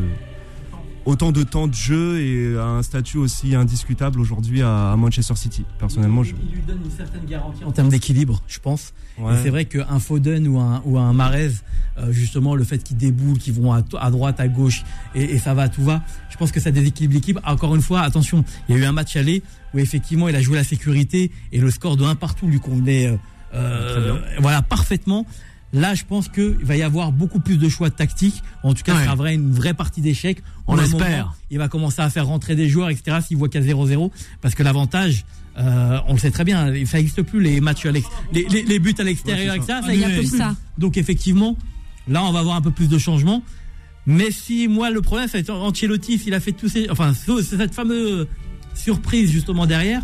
autant de temps de jeu et un statut aussi indiscutable aujourd'hui à, à Manchester City. Personnellement, je Il lui donne une certaine garantie en termes d'équilibre, je pense. ouais. Et c'est vrai qu'un Foden ou un, ou un Marez, euh, justement, le fait qu'ils déboulent, qu'ils vont à, à droite, à gauche, et, et ça va, tout va, je pense que ça déséquilibre l'équipe. Encore une fois, attention, il y a eu un match aller où effectivement il a joué la sécurité et le score de 1 partout lui convenait euh, euh, voilà, parfaitement. Là, je pense qu'il va y avoir beaucoup plus de choix tactiques. En tout cas, Ouais. ce sera une vraie partie d'échecs. On l'espère. Il va commencer à faire rentrer des joueurs, etc. S'il voit qu'il y a 0-0. Parce que l'avantage, euh, on le sait très bien, ça n'existe plus les matchs, à les, les, les buts à l'extérieur, Ouais, etc. Il y a n'existe plus ça. Donc effectivement, là, on va avoir un peu plus de changements. Mais si moi, le problème, c'est Ancelotti, s'il a fait tous ces, enfin, ce- cette fameuse surprise justement derrière.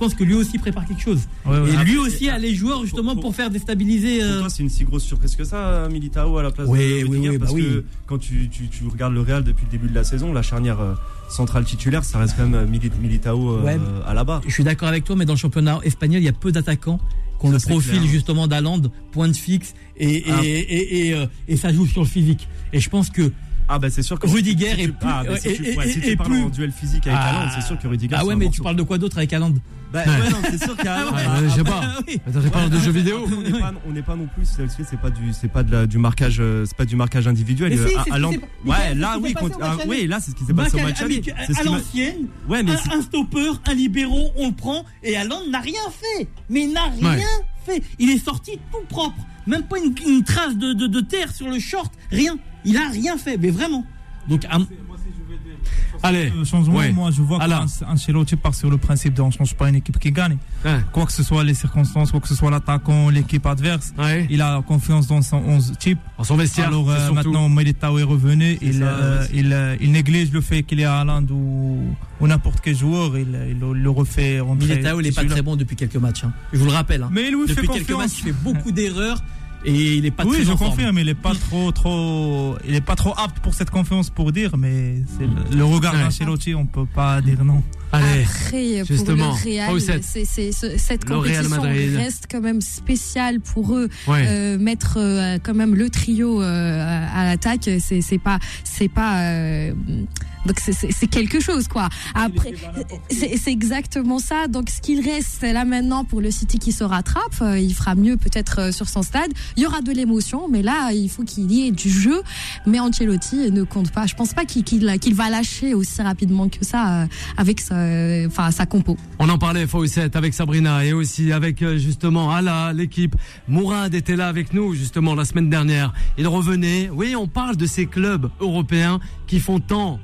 Je pense que lui aussi prépare quelque chose. Ouais, ouais. Et lui aussi a les joueurs justement pour- pour faire déstabiliser. Euh, c'est une si grosse surprise que ça, Militao à la place Oui, de oui, Rudiger oui, bah parce oui. que quand tu, tu, tu regardes le Real depuis le début de la saison, la charnière euh, centrale titulaire, ça reste quand même Militao euh, Ouais. à la barre. Je suis d'accord avec toi, mais dans le championnat espagnol, il y a peu d'attaquants qui ont Ça, le profil clair. justement d'Aland, point de fixe, et, et, Ah. et, et ça joue sur le physique. Et je pense que Ah bah c'est sûr que Rudiger si tu- est plus- ah, bah, si et- tu, et- ouais, si et- tu et parles plus- en duel physique avec Ah. Haaland, c'est sûr que Rudiger ah ouais, mais tu parles de quoi d'autre avec Haaland? Bah, ouais, non, c'est sûr qu'Haaland Ouais, bah, je sais après- pas. oui. Attends, je parle de jeux vidéo. on n'est pas, non plus, c'est pas du, c'est pas de la- du marquage, euh, c'est pas du marquage individuel. Si, Euh, ouais, là oui, ah, oui, là c'est ce qui s'est passé au match à l'ancienne, Ouais, mais un, stopper, un libéraux, on le prend, et Haaland n'a rien fait. Mais il n'a rien Ouais. fait. Il est sorti tout propre. Même pas une, trace de, de terre sur le short. Rien. Il a rien fait, mais vraiment. Donc, à- Allez. Le changement, Ouais. moi je vois Alors. qu'Ancelotti part sur le principe de on change pas une équipe qui gagne. Ouais. Quoi que ce soit les circonstances, quoi que ce soit l'attaquant, l'équipe adverse, Ouais. il a confiance dans son 11 type. En son vestiaire. Alors euh, maintenant Militao est revenu, il, ça, euh, il, euh, il néglige le fait qu'il est à Haaland ou, ou n'importe quel joueur, il, il le- le refait rentrer. Militao, il est pas très bon depuis quelques matchs. hein. Je vous le rappelle. hein. Mais il lui fait Depuis quelques confiance. matchs, il fait beaucoup d'erreurs et il est pas oui, très je confirme, il est pas trop, trop, il est pas trop apte pour cette confiance pour dire, mais c'est le, le regard Ouais. d'Ancelotti, on peut pas dire non. Allez. Après, pour justement, le Real, Fawcett. c'est, c'est- ce- cette Le compétition reste quand même spéciale pour eux. Ouais. Euh, mettre euh, quand même le trio euh, à l'attaque, c'est, c'est pas, c'est pas. Donc c'est, quelque chose quoi. Après, c'est, exactement ça. Donc ce qu'il reste là maintenant pour le City qui se rattrape, euh, il fera mieux peut-être euh, sur son stade. Il y aura de l'émotion, mais là il faut qu'il y ait du jeu. Mais Ancelotti ne compte pas. Je pense pas qu'il, va lâcher aussi rapidement que ça euh, avec sa, compo. On en parlait Fawcett avec Sabrina et aussi avec justement Ala, l'équipe. Mourad était là avec nous justement la semaine dernière. Il revenait. Oui, on parle de ces clubs européens qui font tant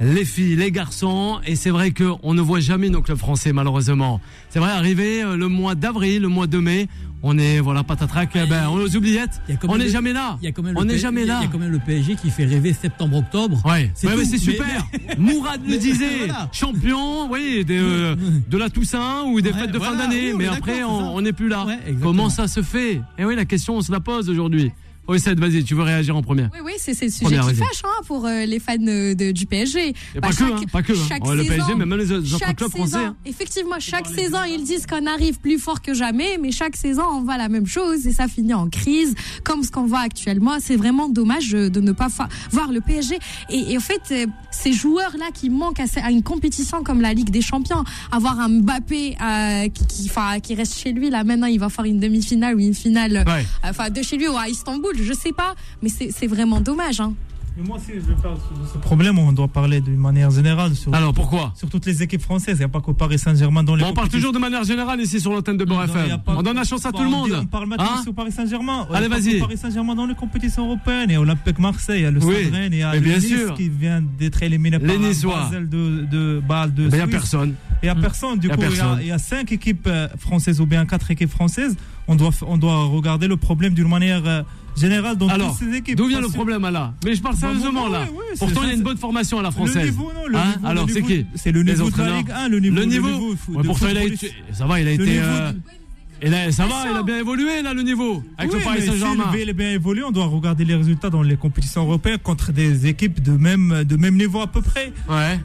les filles, les garçons. Et c'est vrai qu'on ne voit jamais nos clubs français malheureusement. C'est vrai, arrivé euh, le mois d'avril, le mois de mai, on est voilà patatrac, eh ben, on est aux oubliettes. On n'est jamais là. On n'est jamais là. Il y a quand même le PSG qui fait rêver septembre-octobre. Ouais, C'est ouais, mais tout. c'est Mais- super. Mourad le disait, Voilà. champion, oui, de, euh, de la Toussaint ou des Ouais, fêtes de fin d'année, oui, mais après on n'est plus là. Comment ça se fait? Et oui, la question on se la pose aujourd'hui. Oui, Seth, vas-y, tu veux réagir en premier Oui, oui, c'est c'est le sujet Première, qui fâche hein, pour euh, les fans euh, de- du PSG. Et Bah, pas que, hein, pas que. hein. chaque Ouais, le PSG, mais même les autres clubs saison, français. hein. effectivement, chaque saison, ils disent qu'on arrive plus fort que jamais, mais chaque saison, on voit la même chose et ça finit en crise, comme ce qu'on voit actuellement. C'est vraiment dommage euh, de ne pas voir le PSG. Et, et en fait, ces joueurs-là qui manquent à, une compétition comme la Ligue des Champions, avoir un Mbappé euh, qui, qui, reste chez lui, là maintenant, il va faire une demi-finale ou une finale, Ouais. enfin, de chez lui ou à Istanbul, je sais pas, mais c'est vraiment dommage. Hein. Mais moi aussi, je faire de ce problème, on doit parler d'une manière générale sur, Alors pourquoi? sur toutes les équipes françaises. Il n'y a pas qu'au Paris Saint-Germain dans les Bon, On parle toujours de manière générale ici sur l'antenne de Beurre FM. pas- On donne la chance à tout le monde. On parle maintenant Hein? aussi au Paris Saint-Germain. Allez, parle vas-y. au Paris Saint-Germain dans les compétitions européennes. Il y a Olympique Marseille, il y a le Oui, Stade Rennes, il y a bien Nice sûr. qui vient d'être éliminé Les par Niçois. Basel de, de Bâle de Il n'y a personne. Il n'y a personne. Du Y a coup, il y a- il y, a cinq équipes euh, françaises ou bien quatre équipes françaises. On doit, on doit regarder le problème d'une manière euh, générale dans Alors, toutes ces équipes. d'où vient le problème là Mais je parle Bah, sérieusement bah, là. ouais, ouais, c'est- Pourtant, il y a une bonne formation à la Le française. niveau, non, le Hein niveau, Alors, le c'est qui? C'est le niveau de la Ligue 1, le niveau. Le niveau Ouais, Pourtant, il a été. Ça va, il a le été. niveau euh, et là, ça va, il a bien évolué là le niveau avec Oui, le Paris Saint-Germain. Si le est bien évolué, on doit regarder les résultats dans les compétitions européennes contre des équipes de même, de même niveau à peu près. Ouais.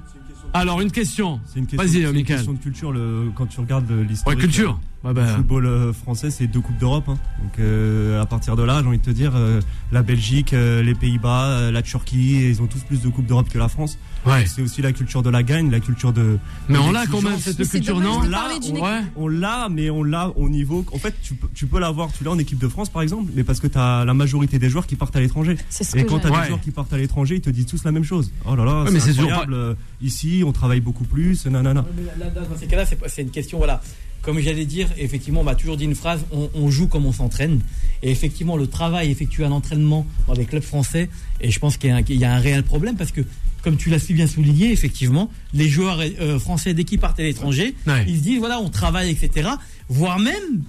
Alors une question. C'est une question, Vas-y, une Michael. question de culture. Le, quand tu regardes le- l'histoire Ouais, culture. Ouais, bah, football euh, français, c'est deux coupes d'Europe. hein. Donc euh, à partir de là, j'ai envie de te dire, euh, la Belgique, euh, les Pays-Bas, euh, la Turquie, ils ont tous plus de coupes d'Europe que la France. ouais. C'est aussi la culture de la gagne, la culture de. Mais on l'a quand même cette Mais culture, non Là, d'une Ouais. On l'a, mais on l'a au niveau. En fait, tu peux, tu peux l'avoir, tu l'as en équipe de France par exemple, mais parce que tu as la majorité des joueurs qui partent à l'étranger. Et quand tu as Ouais. des joueurs qui partent à l'étranger, ils te disent tous la même chose. Oh là là, Ouais, mais c'est incroyable. euh, Ici, on travaille beaucoup plus. Nanana. Là, là, dans ces cas-là, c'est pas- c'est une question, voilà. Comme j'allais dire, effectivement, on m'a toujours dit une phrase on, on joue comme on s'entraîne. Et effectivement, le travail effectué à l'entraînement dans les clubs français, et je pense qu'il y, a un- qu'il y a un réel problème parce que, comme tu l'as si bien souligné, effectivement, les joueurs euh, français dès qu'ils partent à l'étranger, Ouais. ils se disent voilà, on travaille, etc. Voire même,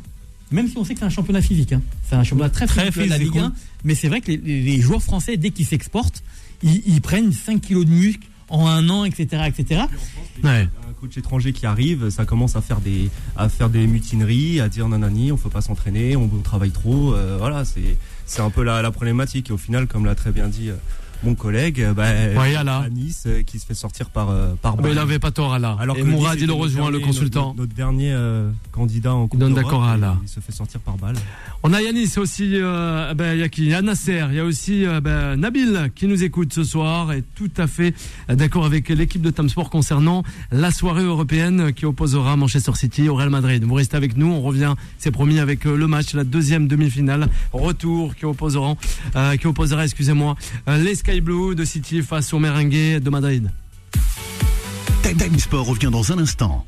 même si on sait que c'est un championnat physique, hein. c'est un championnat très, Très physique, la physique, Ligue 1, mais c'est vrai que les, joueurs français, dès qu'ils s'exportent, ils, ils prennent 5 kilos de muscle en un an, etc. etc. Ouais. Un coach étranger qui arrive, ça commence à faire des, à faire des mutineries, à dire nanani, on peut pas s'entraîner, on, on travaille trop. euh, voilà, c'est, c'est un peu la, la problématique. Et au final, comme l'a très bien dit euh, mon collègue, euh, bah, Ouais, Allah. à Nice, euh, qui se fait sortir par, euh, par bah, il balle. avait pas tort à là. Alors Et que Mourad, il rejoint, le consultant. Notre, notre dernier euh, candidat en Coupe d'accord à Allah. Il se fait sortir par balle. On a Yanis aussi, euh, ben, il y a qui? Il y a Nasser, il y a aussi euh, ben, Nabil qui nous écoute ce soir et tout à fait d'accord avec l'équipe de Tamsport concernant la soirée européenne qui opposera Manchester City au Real Madrid. Vous restez avec nous, on revient, c'est promis, avec le match, la deuxième demi-finale, retour qui opposeront, euh, qui opposera, excusez-moi, les Sky Blue de City face aux Merengues de Madrid. Time Time Sport revient dans un instant.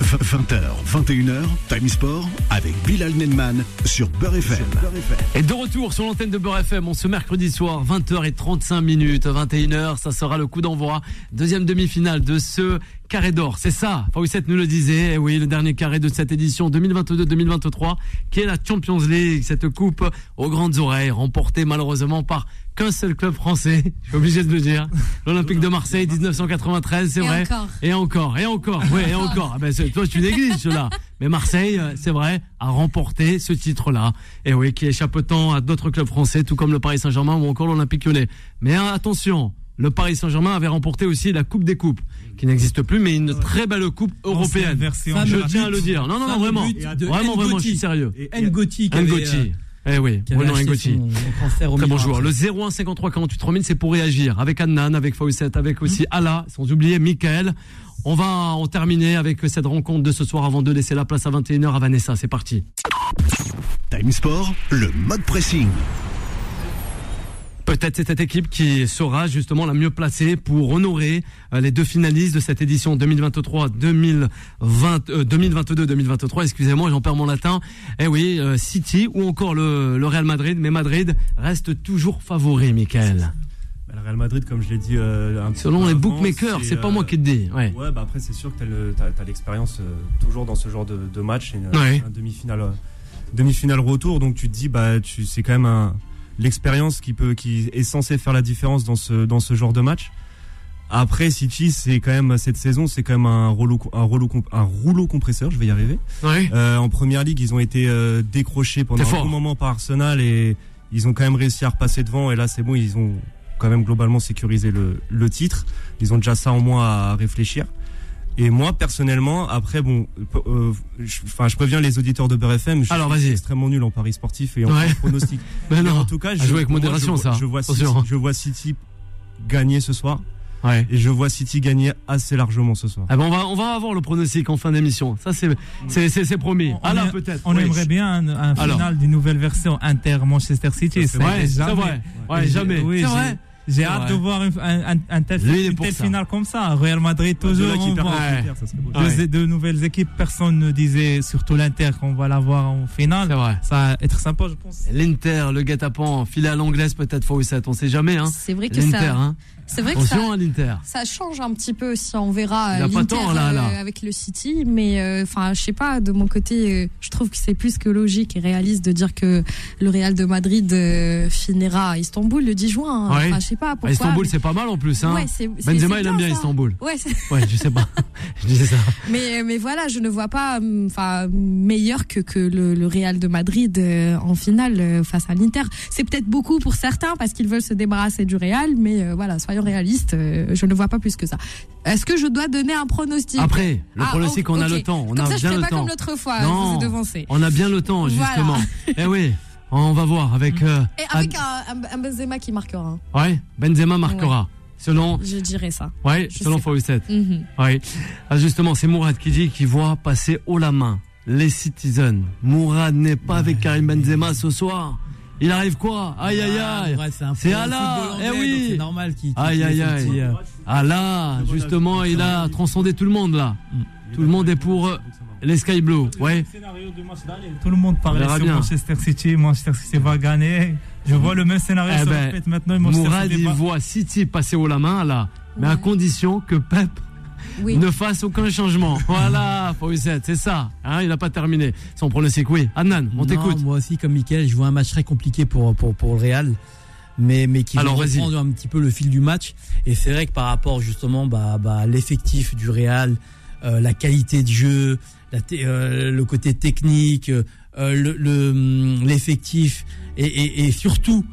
20h, 21h, Time Sport avec Bilal Nenman sur Beurre FM. Et de retour sur l'antenne de Beurre FM, on ce mercredi soir, 20h35 minutes, 21h, ça sera le coup d'envoi, deuxième demi-finale de ce carré d'or. C'est ça, Fawcett nous le disait, et oui, le dernier carré de cette édition 2022-2023, qui est la Champions League, cette coupe aux grandes oreilles, remportée malheureusement par qu'un seul club français, je suis obligé de le dire, l'Olympique de Marseille 1993, c'est Et vrai. encore. Et encore, et encore, oui, et encore. Ah ben, toi, tu négliges cela. Mais Marseille, euh, c'est vrai, a remporté ce titre-là. Et oui, qui échappe tant à d'autres clubs français, tout comme le Paris Saint-Germain ou encore l'Olympique lyonnais. Mais hein, attention, le Paris Saint-Germain avait remporté aussi la Coupe des Coupes, qui n'existe plus, mais une très belle coupe européenne. Je tiens à le dire. Non, non, non, vraiment. de Vraiment, vraiment, je suis sérieux. Et- N'Goti euh, Ngoti. Eh oui, Bruno Ngoti. Très bon joueur. Le 01 53 48 3000, c'est pour réagir. Avec Annan, avec Fawcett, avec aussi Allah, sans oublier Michael. On va en terminer avec cette rencontre de ce soir avant de laisser la place à 21h à Vanessa. C'est parti. Time Sport, le mode pressing. Peut-être c'est cette équipe qui sera justement la mieux placée pour honorer euh, les deux finalistes de cette édition 2023-2020, euh, 2022-2023. Excusez-moi, j'en perds mon latin. Eh oui, euh, City ou encore le, le Real Madrid, mais Madrid reste toujours favori, Michael. Bah, le Real Madrid, comme je l'ai dit, euh, un petit Selon peu les bookmakers, c'est pas euh, moi qui te dis. Ouais. Ouais, bah après, c'est sûr que tu as, l'expérience euh, toujours dans ce genre de, de match. Une, Ouais. un demi-finale, demi-finale retour. Donc tu te dis, bah, tu, c'est quand même un, l'expérience qui, peut, qui est censée faire la différence dans ce, dans ce genre de match. Après, City, c'est quand même, cette saison, c'est quand même un rouleau, un rouleau, un rouleau compresseur, je vais y arriver. Ouais. Euh, en première ligue, ils ont été euh, décrochés pendant un bon moment par Arsenal et ils ont quand même réussi à repasser devant. Et là, c'est bon, ils ont quand même globalement sécurisé le, le titre. Ils ont déjà ça en moins à réfléchir. Et moi, personnellement, après, bon, euh, je, enfin, je préviens les auditeurs de BRFM, je Alors, suis vas-y. extrêmement nul en paris sportif et en Ouais. pronostic. Mais Mais non. en tout cas, je, jouer avec moi, modération, je, ça. Je vois, City, Attention. je vois City gagner ce soir Ouais. et je vois City gagner assez largement ce soir. Ah ben on va on va avoir le pronostic en fin d'émission. Ça c'est c'est c'est c'est promis. On- peut-être. On Oui. aimerait bien un, final d'une nouvelle version Inter Manchester City. C'est Ça, Ouais, est c'est jamais- vrai. Ouais, jamais. oui, c'est vrai. J'ai hâte de voir un, un- un tel, Lui, il est une telle ça. finale comme ça. Real Madrid, toujours. On voit. Ouais. ça deux nouvelles équipes, personne ne disait, surtout l'Inter, qu'on va l'avoir en finale. C'est vrai. Ça va être sympa, je pense. L'Inter, le guet-apens, filé à l'anglaise peut-être fois 7 on sait jamais. Hein. C'est vrai que L'Inter, ça, hein. c'est vrai que ça, attention à l'Inter. ça change un petit peu si on verra Il a euh, pas l'Inter euh, avec le City, mais euh, enfin je sais pas de mon côté, euh, je trouve que c'est plus que logique et réaliste de dire que le Real de Madrid euh, finira à Istanbul le 10 juin. hein. Ouais. Je sais pas pourquoi. Istanbul, mais- c'est pas mal en plus. Hein. Ouais, Benzema, il aime bien ça. Istanbul. Ouais, Ouais, je sais pas. je disais ça. mais mais voilà, je ne vois pas hum, enfin meilleur que que le, le Real de Madrid euh, en finale euh, face à l'Inter. C'est peut-être beaucoup pour certains parce qu'ils veulent se débarrasser du Real, mais euh, voilà, soyons réalistes, je ne vois pas plus que ça. Est-ce que je dois donner un pronostic? Après, le Ah, pronostic, on a le temps. On Comme a ça, je bien fais le pas temps. comme l'autre fois, Non. je vous. On a bien le temps, Voilà. justement. eh oui, on va voir avec. euh, Et avec un, un- un Benzema qui marquera, hein. Ouais, Benzema marquera. Selon, je dirais ça. ouais, Je selon. Fawcett. Mhm. Oui. Ah, justement, c'est Mourad qui dit qu'il voit passer haut la main les Citizens. Mourad n'est pas avec Karim Benzema ce soir. Il arrive quoi? Aïe aïe aïe. Ouais, un C'est Allah, eh oui. C'est normal qu'il. qu'il Aïe, aïe, aïe. euh, Ah là, justement, il a transcendé tout le monde là. Tout le monde est pour euh, les Sky Blue. Ouais. Scénario du match d'aller. Tout le monde On parlait sur bien. Manchester City. Manchester City va gagner. Je vois le même scénario Eh se ben, répète maintenant. et Manchester Mourad, City il va- voit City passer haut la main là, mais à condition que Pep Oui. ne fasse aucun changement. Voilà, Fawcett, c'est ça. Hein, il n'a pas terminé. Son pronostic, oui. Adnan, on t'écoute. Moi aussi, comme Mickaël, je vois un match très compliqué pour, pour, pour le Real. Mais, mais qui va Alors, vas-y. reprendre un petit peu le fil du match. Et c'est vrai que par rapport justement bah, bah, à l'effectif du Real, euh, la qualité de jeu, la euh, le côté technique, euh, le- le, hum, l'effectif et, et, et surtout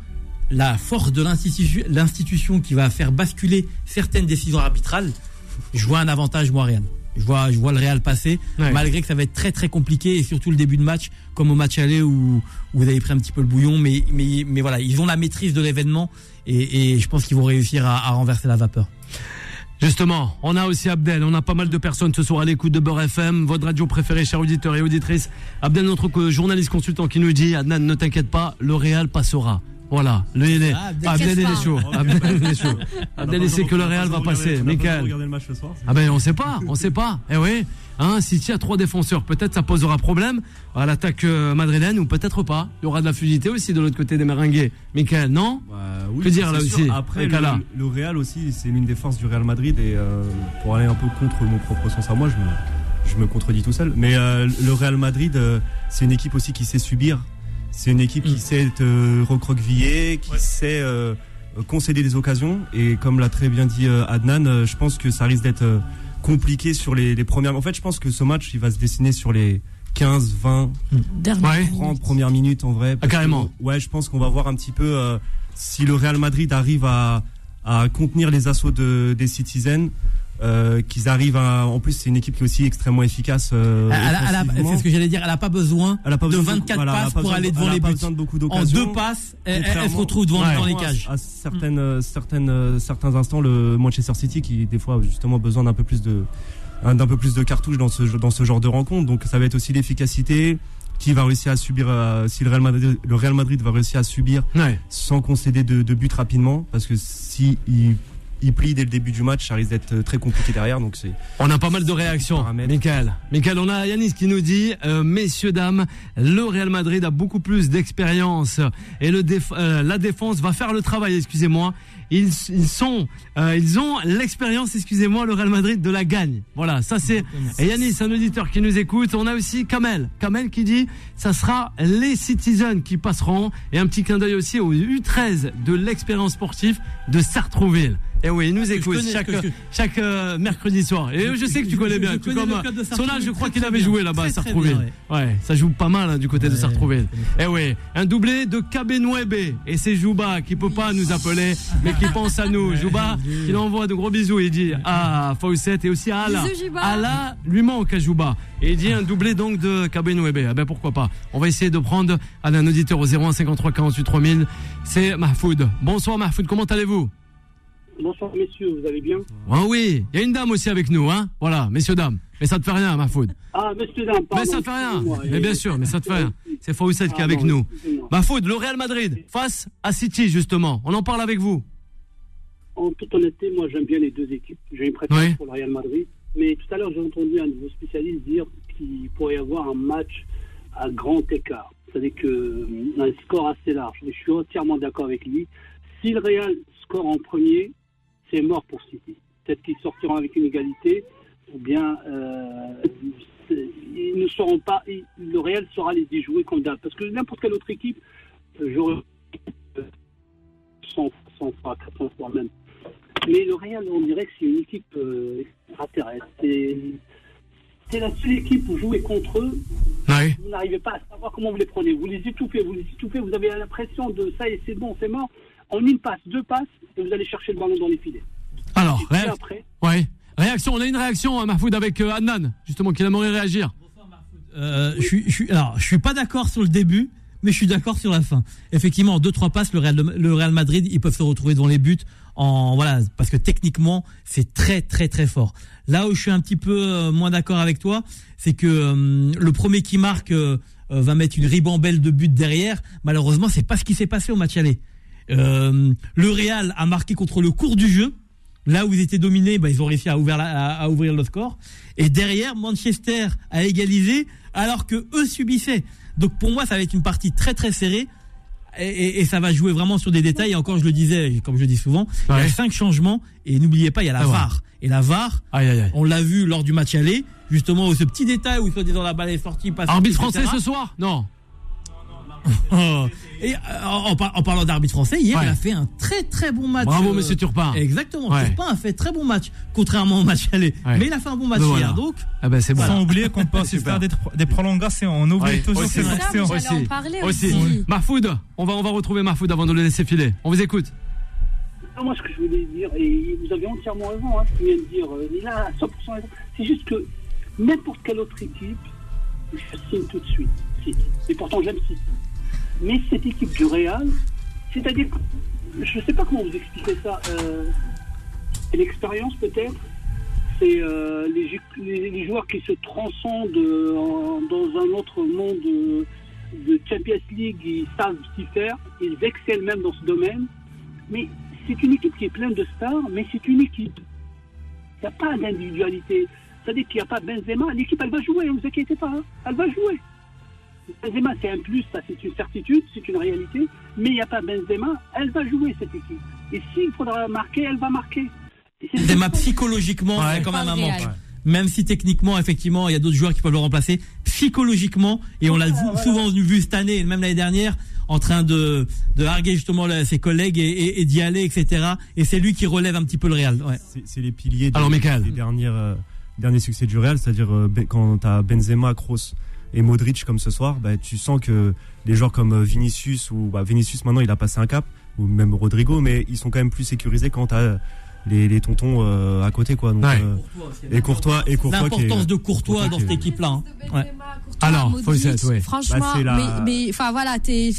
la force de l'institution, l'institution qui va faire basculer certaines décisions arbitrales, je vois un avantage moi Real. Je vois, je vois le Real passer, Ouais. malgré que ça va être très très compliqué et surtout le début de match, comme au match aller où, où vous avez pris un petit peu le bouillon, mais, mais, mais voilà, ils ont la maîtrise de l'événement et, et je pense qu'ils vont réussir à, à renverser la vapeur. Justement, on a aussi Abdel, on a pas mal de personnes ce soir à l'écoute de Beurre FM, votre radio préférée, chers auditeurs et auditrices. Abdel, notre journaliste consultant qui nous dit, Adnan, ne t'inquiète pas, le Real passera. Voilà, le Ah, Abdel, Abdel, il est chaud. pas. Abdel, il est chaud. Abdel, il sait que le Real va passer. Michael. Ah ben on sait pas, on sait pas. Eh oui, hein, City a trois défenseurs, peut-être ça posera problème à l'attaque euh, madrilène ou peut-être pas. Il y aura de la fluidité aussi de l'autre côté des Merengues. Michael, non Bah, oui, Que dire, là sûr. aussi, Après, le, Real aussi, c'est l'une des forces du Real Madrid. Et euh, pour aller un peu contre mon propre sens à moi, je me, je me contredis tout seul. Mais euh, le Real Madrid, euh, c'est une équipe aussi qui sait subir. C'est une équipe qui Mm. sait te recroqueviller, qui sait concéder des occasions. Et comme l'a très bien dit Adnan, je pense que ça risque d'être compliqué sur les, les premières. En fait, je pense que ce match, il va se dessiner sur les 15, 20, Dernier. Ouais. 30 premières minutes en vrai. Ah, carrément. que, ouais, je pense qu'on va voir un petit peu euh, si le Real Madrid arrive à, à contenir les assauts de, des Citizens. Euh, qu'ils arrivent à. En plus, c'est une équipe qui est aussi extrêmement efficace. euh, c'est ce que j'allais dire, elle a pas besoin de besoin 24 voilà, elle a passes pas pour aller de- devant les buts. besoin de beaucoup En deux passes, elle, se retrouve devant, Ouais. dans les à- cages. À certaines, certaines, euh, certains instants, le Manchester City qui des fois a justement besoin d'un peu plus de un- d'un peu plus de cartouches dans ce dans ce genre de rencontre. Donc ça va être aussi l'efficacité qui va réussir à subir euh, si le Real Madrid le Real Madrid va réussir à subir Ouais. sans concéder de, de buts rapidement parce que si il, il plie dès le début du match, ça risque d'être euh, très compliqué derrière. Donc c'est On a pas mal de réactions. Michael. Michael, on a Yanis qui nous dit, euh, messieurs, dames, le Real Madrid a beaucoup plus d'expérience et le déf- euh, la défense va faire le travail, excusez-moi. Ils, ils sont, euh, ils ont l'expérience, excusez-moi, le Real Madrid de la gagne. Voilà, ça c'est. Et Yanis, un auditeur qui nous écoute. On a aussi Kamel. Kamel qui dit, ça sera les Citizens qui passeront. Et un petit clin d'œil aussi au U13 de l'expérience sportive de Sartrouville. Et oui, il nous je écoute connais, chaque, je- chaque euh, mercredi soir. Et je sais que tu connais je- bien. je tout connais comme, le club de son âge, Sartrouville je crois qu'il avait bien. joué là-bas à Sartrouville. bien, Ouais, ça joue pas mal hein, du côté de Ouais, Sartrouville. je Eh oui, un doublé de Kabenouebe. Et c'est Jouba qui peut pas nous appeler, mais qui pense à nous. Jouba qui lui envoie de gros bisous. Il dit à Fawcett et aussi à Allah. Bisous, Jouba. Allah lui manque à Jouba. Et il dit un doublé donc de Kabenouebe. Ah ben pourquoi pas. On va essayer de prendre à un auditeur au 01 53 48 3000. C'est Mahfoud. Bonsoir Mahfoud, comment allez-vous? Bonsoir messieurs, vous allez bien Ah oui, il y a une dame aussi avec nous, hein. Voilà, messieurs dames. Mais ça te fait rien, Mahfoud. Ah, monsieur Dame, pardon. Mais ça fait rien. Mais bien sûr, mais ça te fait rien. C'est Fawcett qui est Ah, avec non, nous. Mahfoud, le Real Madrid face à City justement. On en parle avec vous. en toute honnêteté, moi j'aime bien les deux équipes. J'ai une préférence Oui. pour le Real Madrid. Mais tout à l'heure, j'ai entendu un de vos spécialistes dire qu'il pourrait y avoir un match à grand écart. C'est-à-dire que euh, un score assez large. Et je suis entièrement d'accord avec lui. Si le Real score en premier, c'est mort pour City. Peut-être qu'ils sortiront avec une égalité, ou bien euh, ils ne seront pas. ils- le Real saura les déjouer comme d'hab. Parce que n'importe quelle autre équipe, euh, j'aurais 100, 100 fois, 400 fois même. Mais le Real, on dirait que c'est une équipe euh, extraterrestre. C'est la seule équipe où jouer contre eux, Ouais. vous n'arrivez pas à savoir comment vous les prenez. Vous les étouffez, vous les étouffez, vous avez l'impression de ça et c'est bon, c'est mort. En une passe, deux passes, et vous allez chercher le ballon dans les filets. Alors, Et puis réa- après, ouais. Réaction, on a une réaction, hein, Mahfoud, avec euh, Adnan, justement, qui aimerait réagir. Euh, je suis, je suis, alors, je suis pas d'accord sur le début, mais je suis d'accord sur la fin. Effectivement, en deux trois passes, le Real, le Real Madrid, ils peuvent se retrouver devant les buts en voilà, parce que techniquement, c'est très très très fort. Là où je suis un petit peu euh, moins d'accord avec toi, c'est que euh, le premier qui marque euh, euh, va mettre une ribambelle de buts derrière. Malheureusement, c'est pas ce qui s'est passé au match aller. Euh, le Real a marqué contre le cours du jeu. Là où ils étaient dominés, bah, ils ont réussi à ouvrir, la- à, à ouvrir le score. Et derrière, Manchester a égalisé alors que eux subissaient. Donc pour moi, ça va être une partie très très serrée. Et, et- et ça va jouer vraiment sur des détails. Et encore, je le disais, comme je le dis souvent, il y a cinq changements. Et n'oubliez pas, il y a la Ah ouais. VAR. Et la VAR, Aïe, aïe, aïe. on l'a vu lors du match aller, justement, où ce petit détail où soi-disant la balle est sortie, Arbitre français ce soir? Non. Oh. Et euh, en, en par- en parlant d'arbitre français, hier, Ouais. il a fait un très très bon match. Bravo, euh, monsieur Turpin. Exactement. Ouais. Turpin a fait très bon match, contrairement au match aller. Ouais. Mais il a fait un bon match Ben hier. voilà. Donc, Ah ben c'est bon. Sans oublier qu'on peut assister à des, des prolongations. On oublie Ouais, toujours aussi. ces actions. j'allais en parler Aussi. aussi. Mahfoud, on va, on va retrouver Mahfoud avant de le laisser filer. On vous écoute. Ah, moi, ce que je voulais dire, et vous avez entièrement raison, hein, ce qu'il vient de dire, euh, il a 100% raison. C'est juste que n'importe quelle autre équipe, je signe tout de suite. Et pourtant, j'aime City. Mais cette équipe du Real, c'est-à-dire, je ne sais pas comment vous expliquer ça. Euh, l'expérience peut-être. C'est euh, les, joueurs qui se transcendent euh, dans un autre monde euh, de Champions League, ils savent s'y faire, ils excellent même dans ce domaine. Mais c'est une équipe qui est pleine de stars, mais c'est une équipe. Il n'y a pas d'individualité. C'est-à-dire qu'il n'y a pas Benzema. L'équipe, elle va jouer, ne vous inquiétez pas. hein. Elle va jouer. Benzema, c'est un plus, ça c'est une certitude, c'est une réalité. Mais il n'y a pas Benzema, elle va jouer cette équipe. Et s'il faudra marquer, elle va marquer. C'est Benzema psychologiquement, Ouais. a quand même un manque. Même si techniquement, effectivement, il y a d'autres joueurs qui peuvent le remplacer, psychologiquement, et on l'a souvent vu cette année, et même l'année dernière, en train de, de harguer justement là, ses collègues et, et- et d'y aller, etc. Et c'est lui qui relève un petit peu le Real. Ouais. C'est c'est les piliers des, Alors, des dernières, euh, derniers succès du Real, c'est-à-dire euh, Ben- quand tu as Benzema, Kroos et Modric comme ce soir, bah, tu sens que les joueurs comme euh, Vinicius, ou bah, Vinicius maintenant il a passé un cap, ou même Rodrigo, mais ils sont quand même plus sécurisés quand tu les, les tontons euh, à côté. quoi. Donc, Ouais. euh, et Courtois, et Courtois L'importance de Courtois Courtois dans cette est- équipe-là. hein. Ouais. Alors, Modric, Fawcett, ouais. Franchement, Bah, la- mais, enfin voilà, t'es,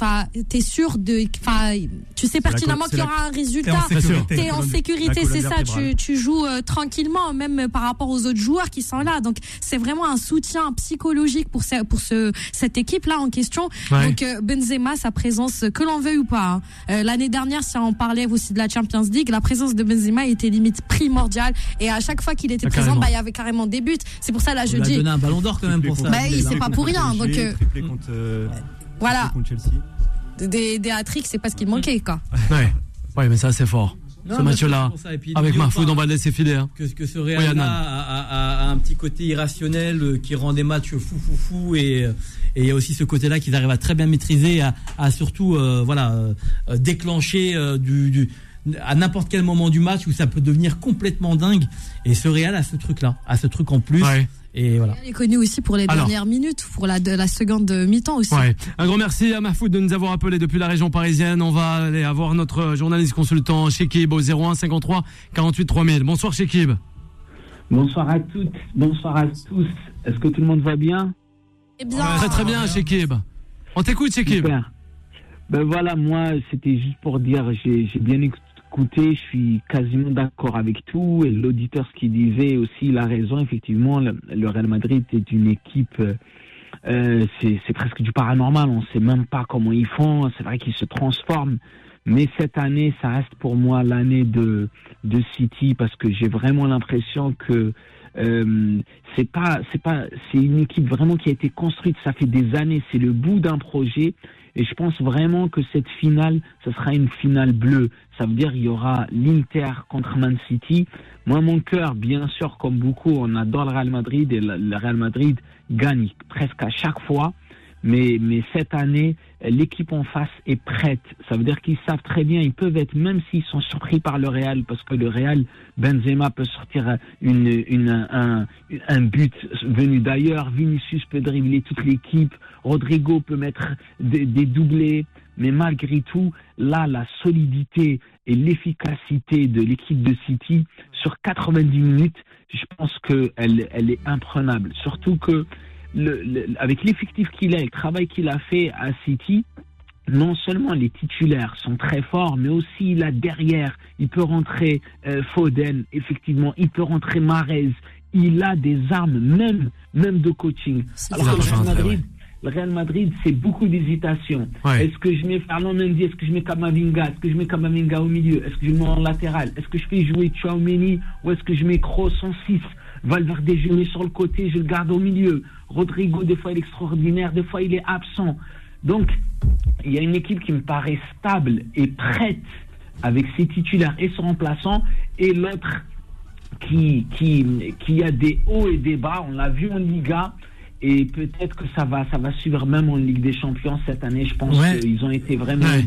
t'es sûr de, enfin, tu sais pertinemment qu'il y aura un résultat. T'es en sécurité, c'est ça. Tu, joues euh, tranquillement, même par rapport aux autres joueurs qui sont là. Donc, c'est vraiment un soutien psychologique pour, ce, pour ce, cette équipe-là en question. Ouais. Donc, euh, Benzema, sa présence, que l'on veuille ou pas. hein. Euh, L'année dernière, si on parlait aussi de la Champions League, la présence de Benzema était limite primordiale. Et à chaque fois qu'il était Ah, présent, bah, il y avait carrément des buts. C'est pour ça, là, je On lui a dis, donné un ballon d'or quand même pour ça. Bah oui, c'est pas pour rien, donc, euh, contre, euh, voilà, contre Chelsea. des, des hat-tricks, c'est pas ce qu'il manquait, quoi. Ouais. Ouais, mais ça c'est fort. Non, ce match-là, avec Mahfoud, on va le laisser filer. hein. que, que ce Oui, Real Adnan. a, a- a- a un petit côté irrationnel euh, qui rend des matchs fou fou fou et et il y a aussi ce côté-là qu'ils arrivent à très bien maîtriser, à, à surtout euh, voilà euh, déclencher euh, du, du à n'importe quel moment du match où ça peut devenir complètement dingue. Et ce Real a ce truc-là, a ce truc en plus. Ouais. Et voilà. Il est connu aussi pour les Alors. dernières minutes, pour la, de la seconde mi-temps aussi. Ouais. Un grand merci à Mahfoud de nous avoir appelé depuis la région parisienne. On va aller avoir notre journaliste consultant Shekib au 01 53 48 3000. Bonsoir Shekib. Bonsoir à toutes, bonsoir à tous. Est-ce que tout le monde va bien? Eh bien, Très très bien Shekib. On t'écoute Shekib. Super. Ben voilà, moi, c'était juste pour dire, j'ai bien écouté, je suis quasiment d'accord avec tout. L'auditeur, ce qu'il disait aussi, il a raison. Effectivement, le, Real Madrid est une équipe, euh, c'est presque du paranormal. On sait même pas comment ils font. C'est vrai qu'ils se transforment. Mais cette année, ça reste pour moi l'année de, de City parce que j'ai vraiment l'impression que euh, c'est pas, c'est pas, c'est une équipe vraiment qui a été construite. Ça fait des années. C'est le bout d'un projet. Et je pense vraiment que cette finale, ce sera une finale bleue. Ça veut dire il y aura l'Inter contre Man City. Moi, mon cœur, bien sûr, comme beaucoup, on adore le Real Madrid et le Real Madrid gagne presque à chaque fois. Mais, mais cette année, l'équipe en face est prête. Ça veut dire qu'ils savent très bien, ils peuvent être, même s'ils sont surpris par le Real, parce que le Real, Benzema peut sortir une, un, but venu d'ailleurs, Vinicius peut dribbler toute l'équipe, Rodrigo peut mettre des doublés. Mais malgré tout, là, la solidité et l'efficacité de l'équipe de City sur 90 minutes, je pense qu'elle elle est imprenable. Surtout que le, le- avec l'effectif qu'il a, et le travail qu'il a fait à City, non seulement les titulaires sont très forts, mais aussi là derrière, il peut rentrer euh, Foden, effectivement, il peut rentrer Marez. Il a des armes, même, même de coaching. Alors que. Real Ouais. Madrid, le Real Madrid, c'est beaucoup d'hésitation. Ouais. Est-ce que je mets Fernand Mendy? Est-ce que je mets Kamavinga? Est-ce que je mets Kamavinga au milieu? Est-ce que je mets en latéral? Est-ce que je fais jouer Chouameni Ou est-ce que je mets Kroos en 6 Valverde, je le mets sur le côté, je le garde au milieu. Rodrigo, des fois, il est extraordinaire, des fois, il est absent. Donc, il y a une équipe qui me paraît stable et prête avec ses titulaires et son remplaçant, et l'autre qui, qui, qui a des hauts et des bas. On l'a vu en Liga. Et peut-être que ça va, ça va suivre même en Ligue des Champions cette année. Je pense Ouais. qu'ils ont été vraiment Ouais.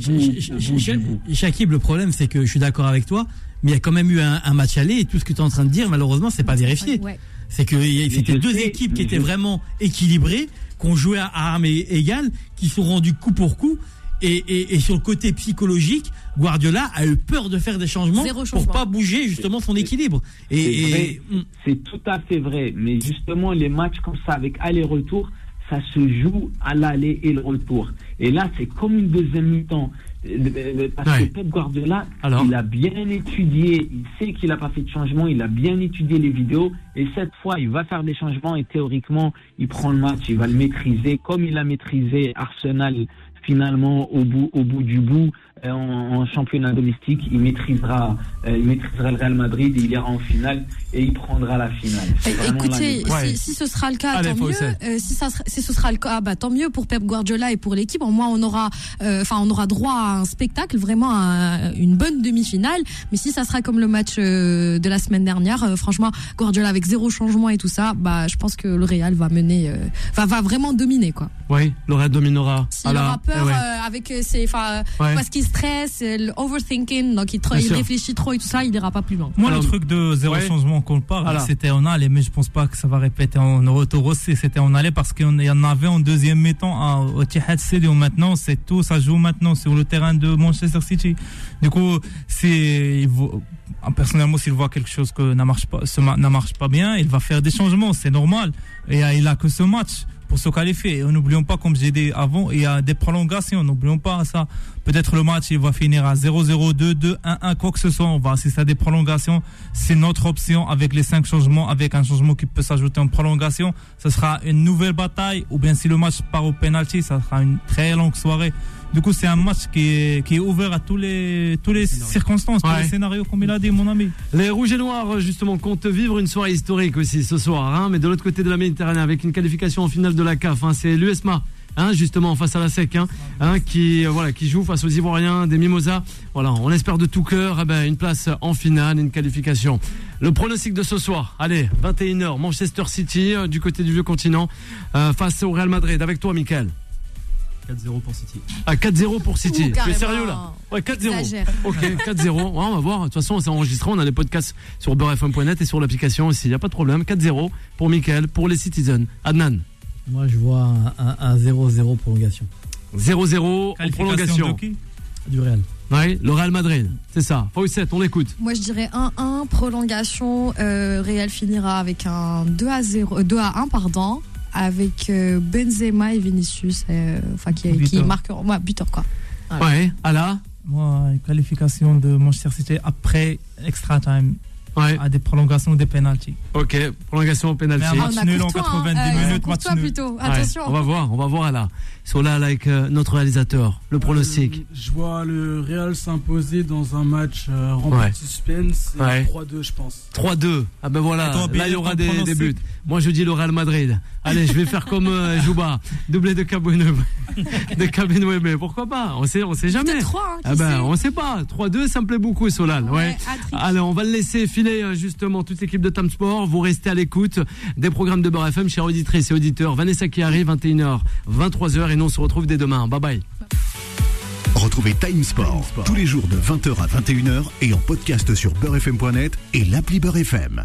Shakib, le problème, c'est que je suis d'accord avec toi, mais il y a quand même eu un, un match aller et tout ce que tu es en train de dire, malheureusement, c'est pas vérifié. Ouais. C'est que y- c'était deux sais, équipes qui étaient je- vraiment équilibrées, qui ont joué à armes égales, qui se sont rendues coup pour coup. Et, et, et sur le côté psychologique, Guardiola a eu peur de faire des changements Zéro pour changement. pas bouger justement son équilibre. Et, C'est tout à fait vrai. Mais justement, les matchs comme ça, avec aller-retour, ça se joue à l'aller et le retour. Et là, c'est comme une deuxième mi-temps. Euh, euh, Parce Ouais. que Pep Guardiola, Alors il a bien étudié, il sait qu'il n'a pas fait de changement, il a bien étudié les vidéos. Et cette fois, il va faire des changements et théoriquement, il prend le match, il va le maîtriser comme il a maîtrisé Arsenal finalement au bout, au bout du bout en, en championnat domestique. Il maîtrisera, euh, il maîtrisera le Real Madrid, il ira en finale et il prendra la finale. Eh, Écoutez. Ouais. si, si ce sera le cas, Allez, tant mieux. Euh, si, ça si ce sera le cas, bah, tant mieux pour Pep Guardiola et pour l'équipe. Au moins, on aura, euh, enfin, on aura droit à un spectacle, vraiment à une bonne demi-finale. Mais si ça sera comme le match euh, de la semaine dernière, euh, franchement, Guardiola avec zéro changement et tout ça, bah, je pense que le Real va mener, euh, va, va vraiment dominer, quoi. Oui, le Real dominera. S'il aura peur Eh ouais. euh, avec euh, ses, enfin, Ouais. parce qu'il stresse, euh, le overthinking, donc il, trop- réfléchit trop et tout ça, il ira pas plus loin. Moi, Alors, le truc de zéro ouais. changement qu'on parle, c'était en aller, mais je pense pas que ça va répéter en retour aussi. C'était en aller parce qu'il y en avait en deuxième mi-temps à- au Etihad Stadium. Maintenant, c'est tout, ça joue maintenant sur le terrain de Manchester City. Du coup, c'est, personnellement, s'il voit quelque chose que ne marche pas, ne marche pas bien, il va faire des changements, c'est normal. Et euh, il a que ce match pour se qualifier. Et n'oublions pas, comme j'ai dit avant, il y a des prolongations. N'oublions pas ça. Peut-être le match, il va finir à 0-0, 2-2, 1-1, quoi que ce soit. On va assister à des prolongations. C'est notre option avec les cinq changements, avec un changement qui peut s'ajouter en prolongation. Ce sera une nouvelle bataille. Ou bien si le match part au penalty, ça sera une très longue soirée. Du coup, c'est un match qui est, qui est ouvert à tous les, tous les circonstances, tous les scénarios, comme il a dit, mon ami. Les Rouges et Noirs, justement, comptent vivre une soirée historique aussi ce soir. Hein, mais de l'autre côté de la Méditerranée, avec une qualification en finale de la CAF. Hein, c'est l'USMA. Hein, justement face à la SEC hein, hein, qui euh, voilà qui joue face aux Ivoiriens des Mimosas voilà on espère de tout cœur eh ben, une place en finale une qualification le pronostic de ce soir allez 21h Manchester City euh, du côté du vieux continent euh, face au Real Madrid avec toi Michael 4-0 pour City. à 4-0 pour City tu es sérieux là ouais 4-0 Exagère. Ok, 4-0. Ouais, on va voir. De toute façon, c'est enregistré. On a des podcasts sur beurrefm.net et sur l'application aussi. Il n'y a pas de problème. 4-0 pour Michael, pour les Citizens. Adnan, moi, je vois un- un un 0-0 prolongation 0-0 en Qualification prolongation. de qui du Real. Ouais, le Real Madrid. C'est ça. Fawcett, on l'écoute. Moi, je dirais 1-1, prolongation. Euh, Real finira avec un 2 à 0, euh, 2 à 1, pardon, avec euh, Benzema et Vinicius, euh, enfin qui, qui marqueront, ouais, buteur quoi. Ouais, Ala. Moi, une qualification de Manchester City après extra time. Ouais. à des prolongations ou des pénalties. Ok, prolongation au pénalty. Mais un Ah, match on a nul en Courtois, 90 hein. Euh, minutes, match nul. plutôt. Ouais, Attention. on va voir, on va voir là. Sont là, avec euh, notre réalisateur. Le pronostic. Euh, je vois le Real s'imposer dans un match euh, rempli Ouais. de suspense. et Ouais. 3-2, je pense. 3-2. Ah ben voilà, Attends, là il y aura des, buts. Moi je dis le Real Madrid. Allez, je vais faire comme euh, Jouba, doublé de Cabinoué. de mais pourquoi pas? On sait, on sait jamais. Peut-être 3, hein, Ah ben sait? on sait pas. 3-2, ça me plaît beaucoup Solal. Ouais. Allez, on va le laisser filer justement toute l'équipe de Tam Sport. Vous restez à l'écoute des programmes de Beurre FM, chers auditrices et auditeurs. Vanessa qui arrive, 21h, 23h et nous on se retrouve dès demain. Bye bye. Retrouvez Time Sport tous les jours de 20h à 21h et en podcast sur beurrefm.net et l'appli Beurre FM.